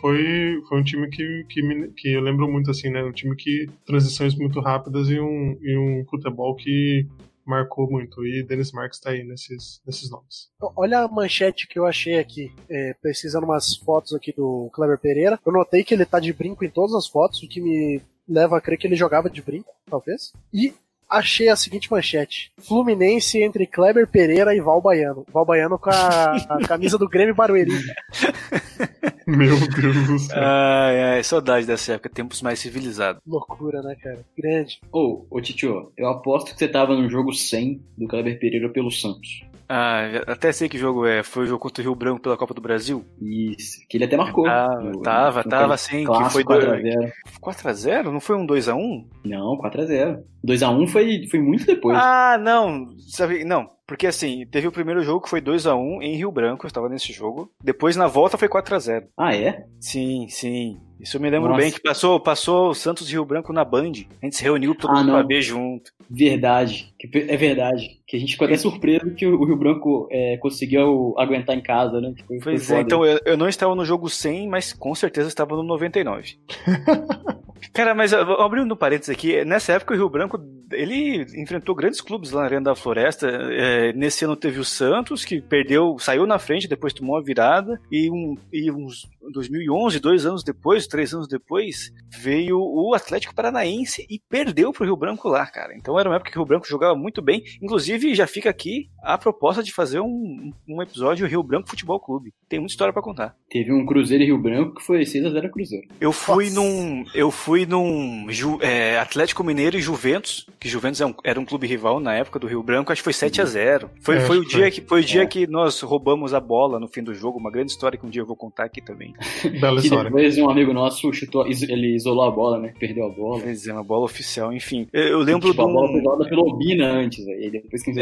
foi, foi um time que, que, me- que eu lembro muito, assim, né? Um time que transições muito rápidas e um, e um futebol que marcou muito. E Denis Marques tá aí nesses, nesses nomes. Olha a manchete que eu achei aqui, é, pesquisando umas fotos aqui do Kleber Pereira. Eu notei que ele tá de brinco em todas as fotos, o que me leva a crer que ele jogava de brinco, talvez. E achei a seguinte manchete: Fluminense entre Kleber Pereira e Val Baiano. Val Baiano com a, a camisa do Grêmio Barueri. Meu Deus do céu. Ai, ai, saudade dessa época, tempos mais civilizados. Loucura, né, cara? Grande. Ô, ô Titio, eu aposto que você tava no jogo 100 do Kleber Pereira pelo Santos. Ah, até sei que jogo é. Foi o jogo contra o Rio Branco pela Copa do Brasil? Isso, que ele até marcou. Tava, No- tava, no tava sim. Que foi clássico dois- 4x0. 4x0? Não foi um 2x1? Não, 4x0. 2x1 foi, foi muito depois. Ah, não. Sabe, não. Porque assim, teve o primeiro jogo que foi 2x1 em Rio Branco, eu estava nesse jogo. Depois na volta foi 4x0. Ah, é? Sim, sim. Isso eu me lembro Nossa. bem que passou, passou o Santos e Rio Branco na Band. A gente se reuniu todo Ah, mundo não. pra ver junto. Verdade. É verdade. Que a gente ficou até surpreso que o Rio Branco é, conseguiu aguentar em casa, né? Foi, foi Pois é, foda. então eu, eu não estava no jogo 100, mas com certeza estava no 99. Cara, mas abrindo um parênteses aqui, nessa época o Rio Branco, ele enfrentou grandes clubes lá na Arena da Floresta. É, nesse ano teve o Santos, que perdeu, saiu na frente, depois tomou a virada, e, um, e uns 2011, dois anos depois, três anos depois, veio o Atlético Paranaense e perdeu pro Rio Branco lá, cara. Então era uma época que o Rio Branco jogava muito bem. Inclusive, já fica aqui a proposta de fazer um, um episódio Rio Branco Futebol Clube. Tem muita história pra contar. Teve um Cruzeiro e Rio Branco que foi 6x0 Cruzeiro. Eu fui Nossa. num. Eu fui num Ju- é, Atlético Mineiro e Juventus, que Juventus é um- era um clube rival na época do Rio Branco, acho que foi 7 a 0 Foi, É, foi o dia que foi o dia É. que nós roubamos a bola no fim do jogo, uma grande história que um dia eu vou contar aqui também. Bela Que história. depois um amigo nosso chutou, is- ele isolou a bola, né? Perdeu a bola. Quer uma bola oficial, enfim. Eu, lembro Tipo, de a bola foi jogada pelo Obina antes, aí depois que o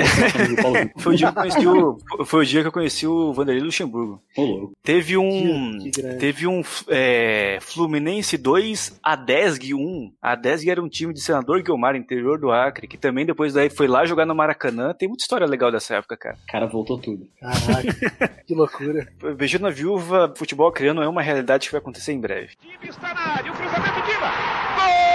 Paulo Vitor. Foi o, dia que eu conheci o, foi o dia que eu conheci o Vanderlei Luxemburgo. Ô, louco. Teve um. Que-. Teve um é, Fluminense 2, a 10 1. A 10 era um time de senador Guilmar, interior do Acre, que também depois daí foi lá jogar no Maracanã. Tem muita história legal dessa época, cara. O cara voltou tudo. Caraca, que loucura. Beijando a viúva, futebol criando é uma realidade que vai acontecer em breve. Time está na área, o cruzamento tira. Gol!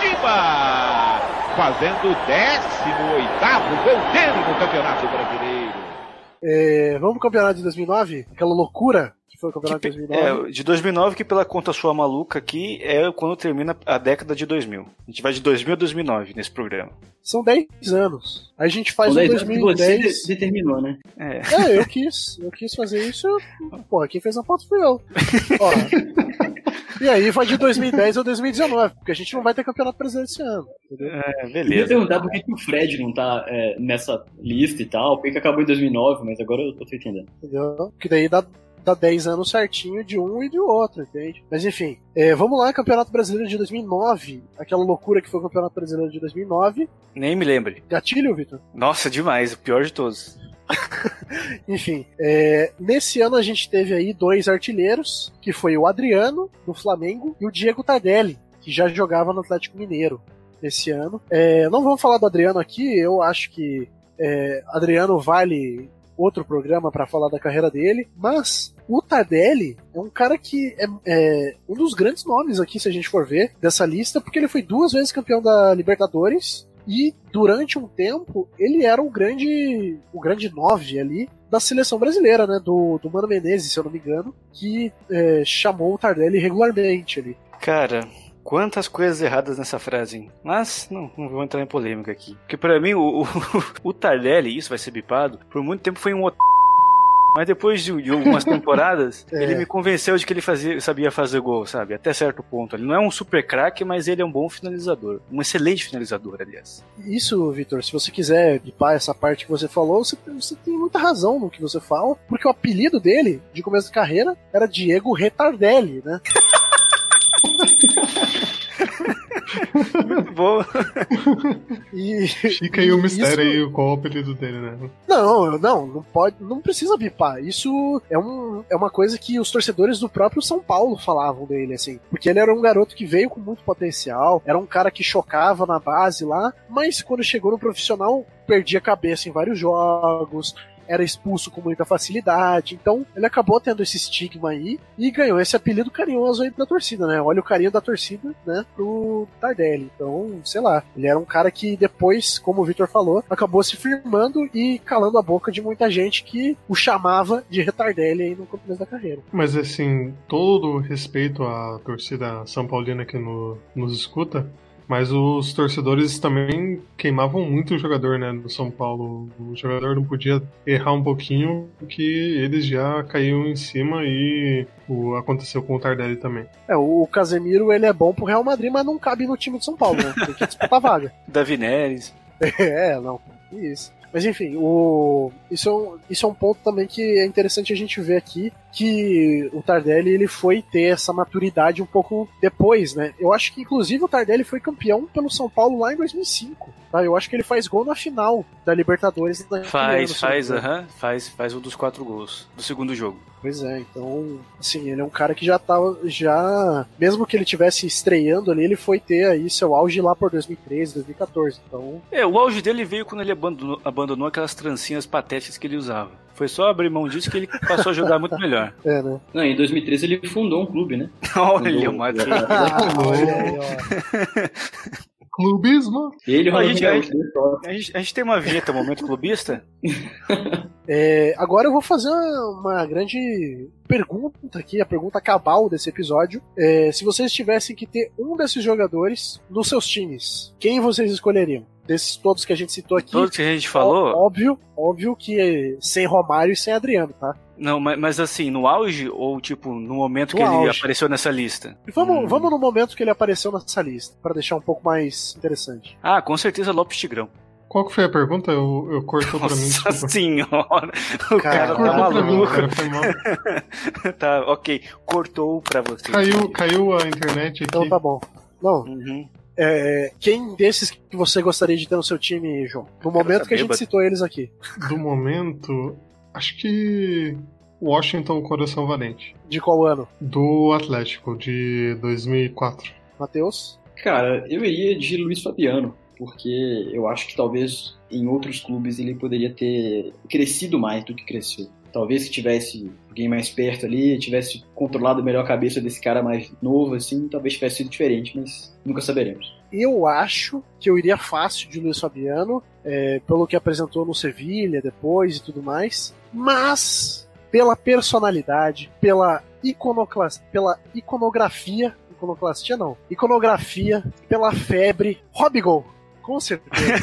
Diba! Fazendo o 18º gol dele no Campeonato Brasileiro. É, vamos pro campeonato de 2009? Aquela loucura foi o campeonato de 2009. É, de 2009, que pela conta sua maluca aqui, é quando termina a década de 2000. A gente vai de 2000 a 2009 nesse programa. São 10 anos. Aí a gente faz São um 10 anos você 2010. de- determinou, né? É. É, eu quis. Eu quis fazer isso. Porra, quem fez a foto fui eu. Ó. E aí vai de 2010 a 2019, porque a gente não vai ter campeonato brasileiro esse ano. Entendeu? É, Eu ia beleza. perguntar por que, que o Fred não tá é, nessa lista e tal, por que, que acabou em 2009, mas agora eu tô entendendo. Entendeu? Que daí dá, dá 10 anos certinho de um e de outro, entende? Mas enfim, é, vamos lá, Campeonato Brasileiro de 2009. Aquela loucura que foi o Campeonato Brasileiro de 2009. Nem me lembre. Gatilho, Vitor? Nossa, demais, o pior de todos. Enfim, é, nesse ano a gente teve aí dois artilheiros, que foi o Adriano, do Flamengo, e o Diego Tardelli, que já jogava no Atlético Mineiro nesse ano. É, não vamos falar do Adriano aqui, eu acho que é, Adriano vale outro programa para falar da carreira dele, mas o Tardelli é um cara que é, é um dos grandes nomes aqui, se a gente for ver, dessa lista, porque ele foi duas vezes campeão da Libertadores e durante um tempo ele era o grande o grande nove ali da seleção brasileira, né? Do, do Mano Menezes, se eu não me engano, que é, chamou o Tardelli regularmente ali. Cara, quantas coisas erradas nessa frase, hein? Mas não, não vou entrar em polêmica aqui. Porque pra mim, o, o, o Tardelli, isso vai ser bipado, por muito tempo foi um ot... Mas depois de, de algumas temporadas, É. ele me convenceu de que ele fazia, sabia fazer gol, sabe? Até certo ponto. Ele não é um super craque, mas ele é um bom finalizador. Um excelente finalizador, aliás. Isso, Vitor, se você quiser bipar essa parte que você falou, você, você tem muita razão no que você fala, porque o apelido dele, de começo de carreira, era Diego Retardelli, né? Muito bom. E, Fica aí o mistério isso- aí, qual o apelido dele, né? Não, não, não pode, não precisa bipar. Isso é, um, é uma coisa que os torcedores do próprio São Paulo falavam dele, assim. Porque ele era um garoto que veio com muito potencial, era um cara que chocava na base lá, mas quando chegou no profissional, perdia a cabeça em vários jogos, era expulso com muita facilidade. Então, ele acabou tendo esse estigma aí e ganhou esse apelido carinhoso aí da torcida, né? Olha o carinho da torcida, né, pro Tardelli. Então, sei lá, ele era um cara que depois, como o Victor falou, acabou se firmando e calando a boca de muita gente que o chamava de Retardelli aí no começo da carreira. Mas assim, todo respeito à torcida São Paulina que no- nos escuta, Mas os torcedores também queimavam muito o jogador, né, do São Paulo. O jogador não podia errar um pouquinho, porque eles já caíam em cima e o, aconteceu com o Tardelli também. É, o Casemiro ele é bom pro Real Madrid, mas não cabe no time de São Paulo, né? Tem que disputar a vaga. Davi Neres. É, não. Isso. Mas enfim, o... isso, é um, isso é um ponto também que é interessante a gente ver aqui, que o Tardelli ele foi ter essa maturidade um pouco depois, né? Eu acho que inclusive o Tardelli foi campeão pelo São Paulo lá em 2005. Tá? Eu acho que ele faz gol na final da Libertadores. Faz, faz, aham, uh -huh, faz, faz um dos quatro gols do segundo jogo. Pois é, então, assim, ele é um cara que já tava, já, mesmo que ele tivesse estreando ali, ele foi ter aí seu auge lá por 2013, 2014, então... É, o auge dele veio quando ele abandonou, abandonou aquelas trancinhas patéticas que ele usava. Foi só abrir mão disso que ele passou a jogar muito melhor. É, né? Não, em 2013 ele fundou um clube, né? Olha, Matheus. Ó. Clubismo. Ele e a, gente, a, gente, a, gente, a gente tem uma vinheta momento clubista? É, agora eu vou fazer uma grande pergunta aqui, a pergunta cabal desse episódio. É, se vocês tivessem que ter um desses jogadores nos seus times, quem vocês escolheriam? Desses todos que a gente citou aqui. Todos que a gente falou? Óbvio, óbvio que sem Romário e sem Adriano, tá? Não, mas, mas, assim, no auge ou tipo no momento No que ele auge. apareceu nessa lista? E vamos, Hum. vamos no momento que ele apareceu nessa lista, para deixar um pouco mais interessante. Ah, com certeza Lopes Tigrão. Qual que foi a pergunta? Eu, eu cortou pra mim, Nossa senhora, o cara, Cara, tá Cortou pra mim, maluco. cara, foi mal. tá, ok, cortou pra você. Caiu, caiu a internet aqui. Então tá bom. Não, Uhum. É, quem desses que você gostaria de ter no seu time, João? No momento tá que a gente citou eles aqui. Do momento, acho que Washington Coração Valente. De qual ano? Do Atlético, de 2004. Matheus? Cara, eu iria de Luiz Fabiano, porque eu acho que talvez em outros clubes ele poderia ter crescido mais do que cresceu. Talvez se tivesse alguém mais perto ali, tivesse controlado melhor a cabeça desse cara mais novo, assim, talvez tivesse sido diferente, mas nunca saberemos. Eu acho que eu iria fácil de Luiz Fabiano, é, pelo que apresentou no Sevilha depois e tudo mais, mas pela personalidade, pela, iconoclas, pela iconografia, iconoclastia não, iconografia, pela febre, Robigol, com certeza.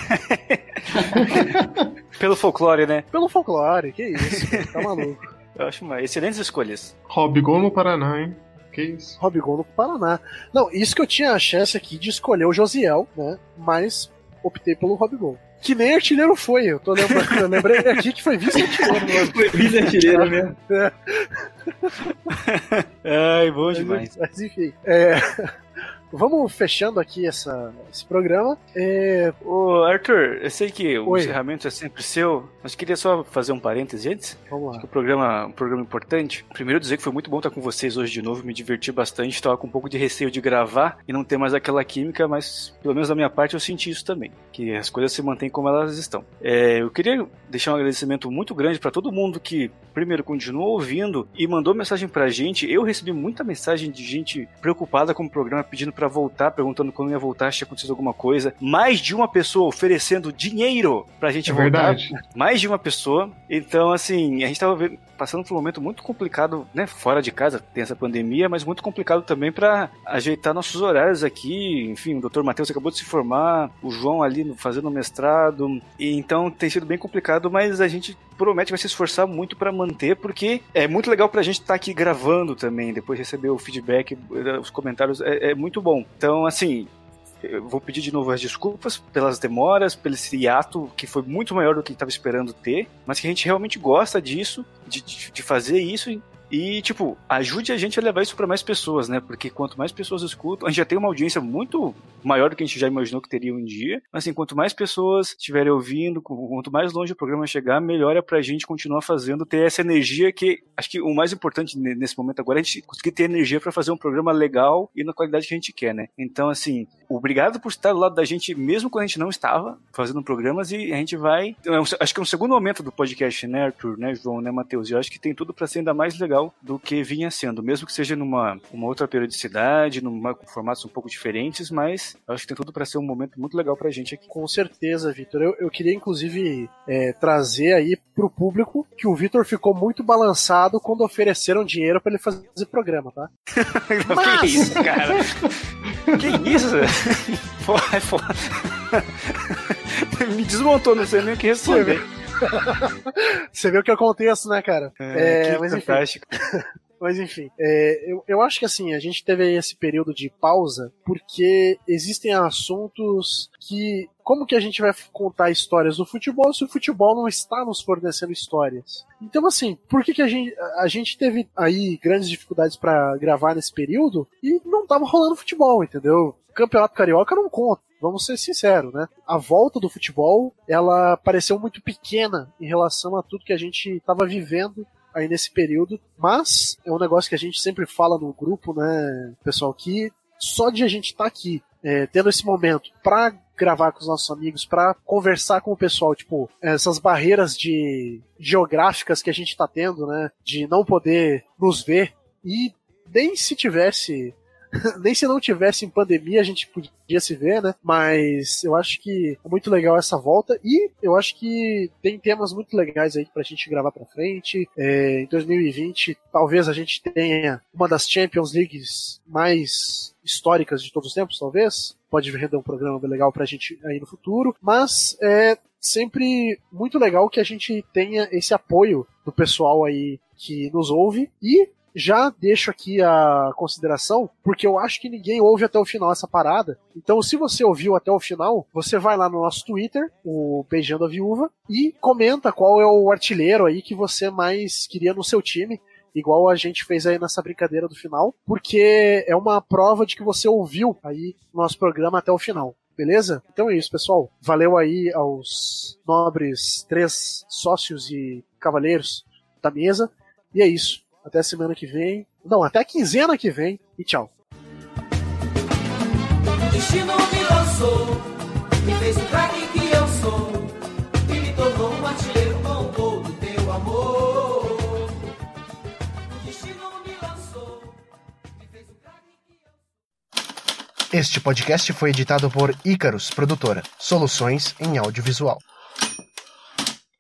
Pelo folclore, né? Pelo folclore, que isso, tá maluco. Eu acho uma excelentes escolhas. Robigol no Paraná, hein? Que isso? Robigol no Paraná. Não, isso que eu tinha a chance aqui de escolher o Josiel, né? Mas optei pelo Robigol. Que nem artilheiro foi, eu tô lembrando, eu lembrei aqui que foi vice-artilheiro. Foi vice-artilheiro mesmo. Ai, bom Mas, demais. mas enfim, é, vamos fechando aqui essa, esse programa. É, Ô, Arthur, eu sei que o Oi. encerramento é sempre seu, mas queria só fazer um parêntese antes. vamos lá. o programa um programa importante. Primeiro dizer que foi muito bom estar com vocês hoje de novo, me diverti bastante, tava com um pouco de receio de gravar e não ter mais aquela química, mas pelo menos da minha parte eu senti isso também, que as coisas se mantêm como elas estão. É, eu queria deixar um agradecimento muito grande para todo mundo que primeiro continuou ouvindo e mandou mensagem pra gente. Eu recebi muita mensagem de gente preocupada com o programa, pedindo pra voltar, perguntando quando ia voltar, se tinha acontecido alguma coisa. Mais de uma pessoa oferecendo dinheiro pra gente É voltar verdade. mais de uma pessoa. Então, assim, a gente tava vendo- passando por um momento muito complicado, né? Fora de casa, tem essa pandemia, mas muito complicado também para ajeitar nossos horários aqui. Enfim, o Dr. Matheus acabou de se formar, o João ali fazendo mestrado. E então tem sido bem complicado, mas a gente promete vai se esforçar muito para manter, porque é muito legal pra gente estar aqui gravando também, depois receber o feedback, eh, os comentários, é, é muito bom. Então, assim, eu vou pedir de novo as desculpas pelas demoras, pelo esse hiato que foi muito maior do que estava esperando ter, mas que a gente realmente gosta disso, de, de, fazer isso e, tipo, ajude a gente a levar isso para mais pessoas, né? Porque quanto mais pessoas escutam, a gente já tem uma audiência muito maior do que a gente já imaginou que teria um dia, mas assim, quanto mais pessoas estiverem ouvindo, quanto mais longe o programa chegar, melhor é pra gente continuar fazendo, ter essa energia que, acho que o mais importante ne- nesse momento agora é a gente conseguir ter energia para fazer um programa legal e na qualidade que a gente quer, né? Então, assim, obrigado por estar do lado da gente, mesmo quando a gente não estava fazendo programas, e a gente vai. é Acho que é um segundo momento do podcast, né, Arthur, né, João, né, Matheus? E eu acho que tem tudo para ser ainda mais legal do que vinha sendo, mesmo que seja numa uma outra periodicidade, numa, com formatos um pouco diferentes, mas eu acho que tem tudo para ser um momento muito legal pra gente aqui. Com certeza, Vitor. Eu, eu queria, inclusive, é, trazer aí pro público que o Vitor ficou muito balançado quando ofereceram dinheiro para ele fazer programa, tá? que isso, cara? que isso? é foda. Me desmontou, não sei nem o que responder. Você vê o que eu contexto, né, cara? É, que mas enfim. Mas enfim, é, eu, eu acho que assim, a gente teve esse período de pausa porque existem assuntos que. Como que a gente vai contar histórias do futebol se o futebol não está nos fornecendo histórias? Então, assim, por que, que a, gente, a gente teve aí grandes dificuldades para gravar nesse período e não tava rolando futebol, entendeu? Campeonato Carioca não conta. Vamos ser sinceros, né? A volta do futebol, ela pareceu muito pequena em relação a tudo que a gente estava vivendo aí nesse período, mas é um negócio que a gente sempre fala no grupo, né, pessoal, que só de a gente estar tá aqui, é, tendo esse momento pra gravar com os nossos amigos, pra conversar com o pessoal, tipo, essas barreiras de geográficas que a gente tá tendo, né, de não poder nos ver, e nem se tivesse nem se não tivesse em pandemia a gente podia se ver, né? Mas eu acho que é muito legal essa volta e eu acho que tem temas muito legais aí pra gente gravar pra frente. É, em 2020, talvez a gente tenha uma das Champions Leagues mais históricas de todos os tempos, talvez. Pode render um programa legal pra gente aí no futuro. Mas é sempre muito legal que a gente tenha esse apoio do pessoal aí que nos ouve e já deixo aqui a consideração, porque eu acho que ninguém ouve até o final essa parada. Então, se você ouviu até o final, você vai lá no nosso Twitter, o Beijando a Viúva, e comenta qual é o artilheiro aí que você mais queria no seu time igual a gente fez aí nessa brincadeira do final, porque é uma prova de que você ouviu aí nosso programa até o final. Beleza? Então é isso, pessoal. Valeu aí aos nobres três sócios e cavaleiros da mesa. E é isso. Até semana que vem. Não, até quinzena que vem. E tchau. Destino me lançou, me fez o craque que eu sou, e me tornou um artilheiro com o gol do teu amor. O destino me lançou, me fez o craque que eu Este podcast foi editado por Icarus Produtora, soluções em audiovisual.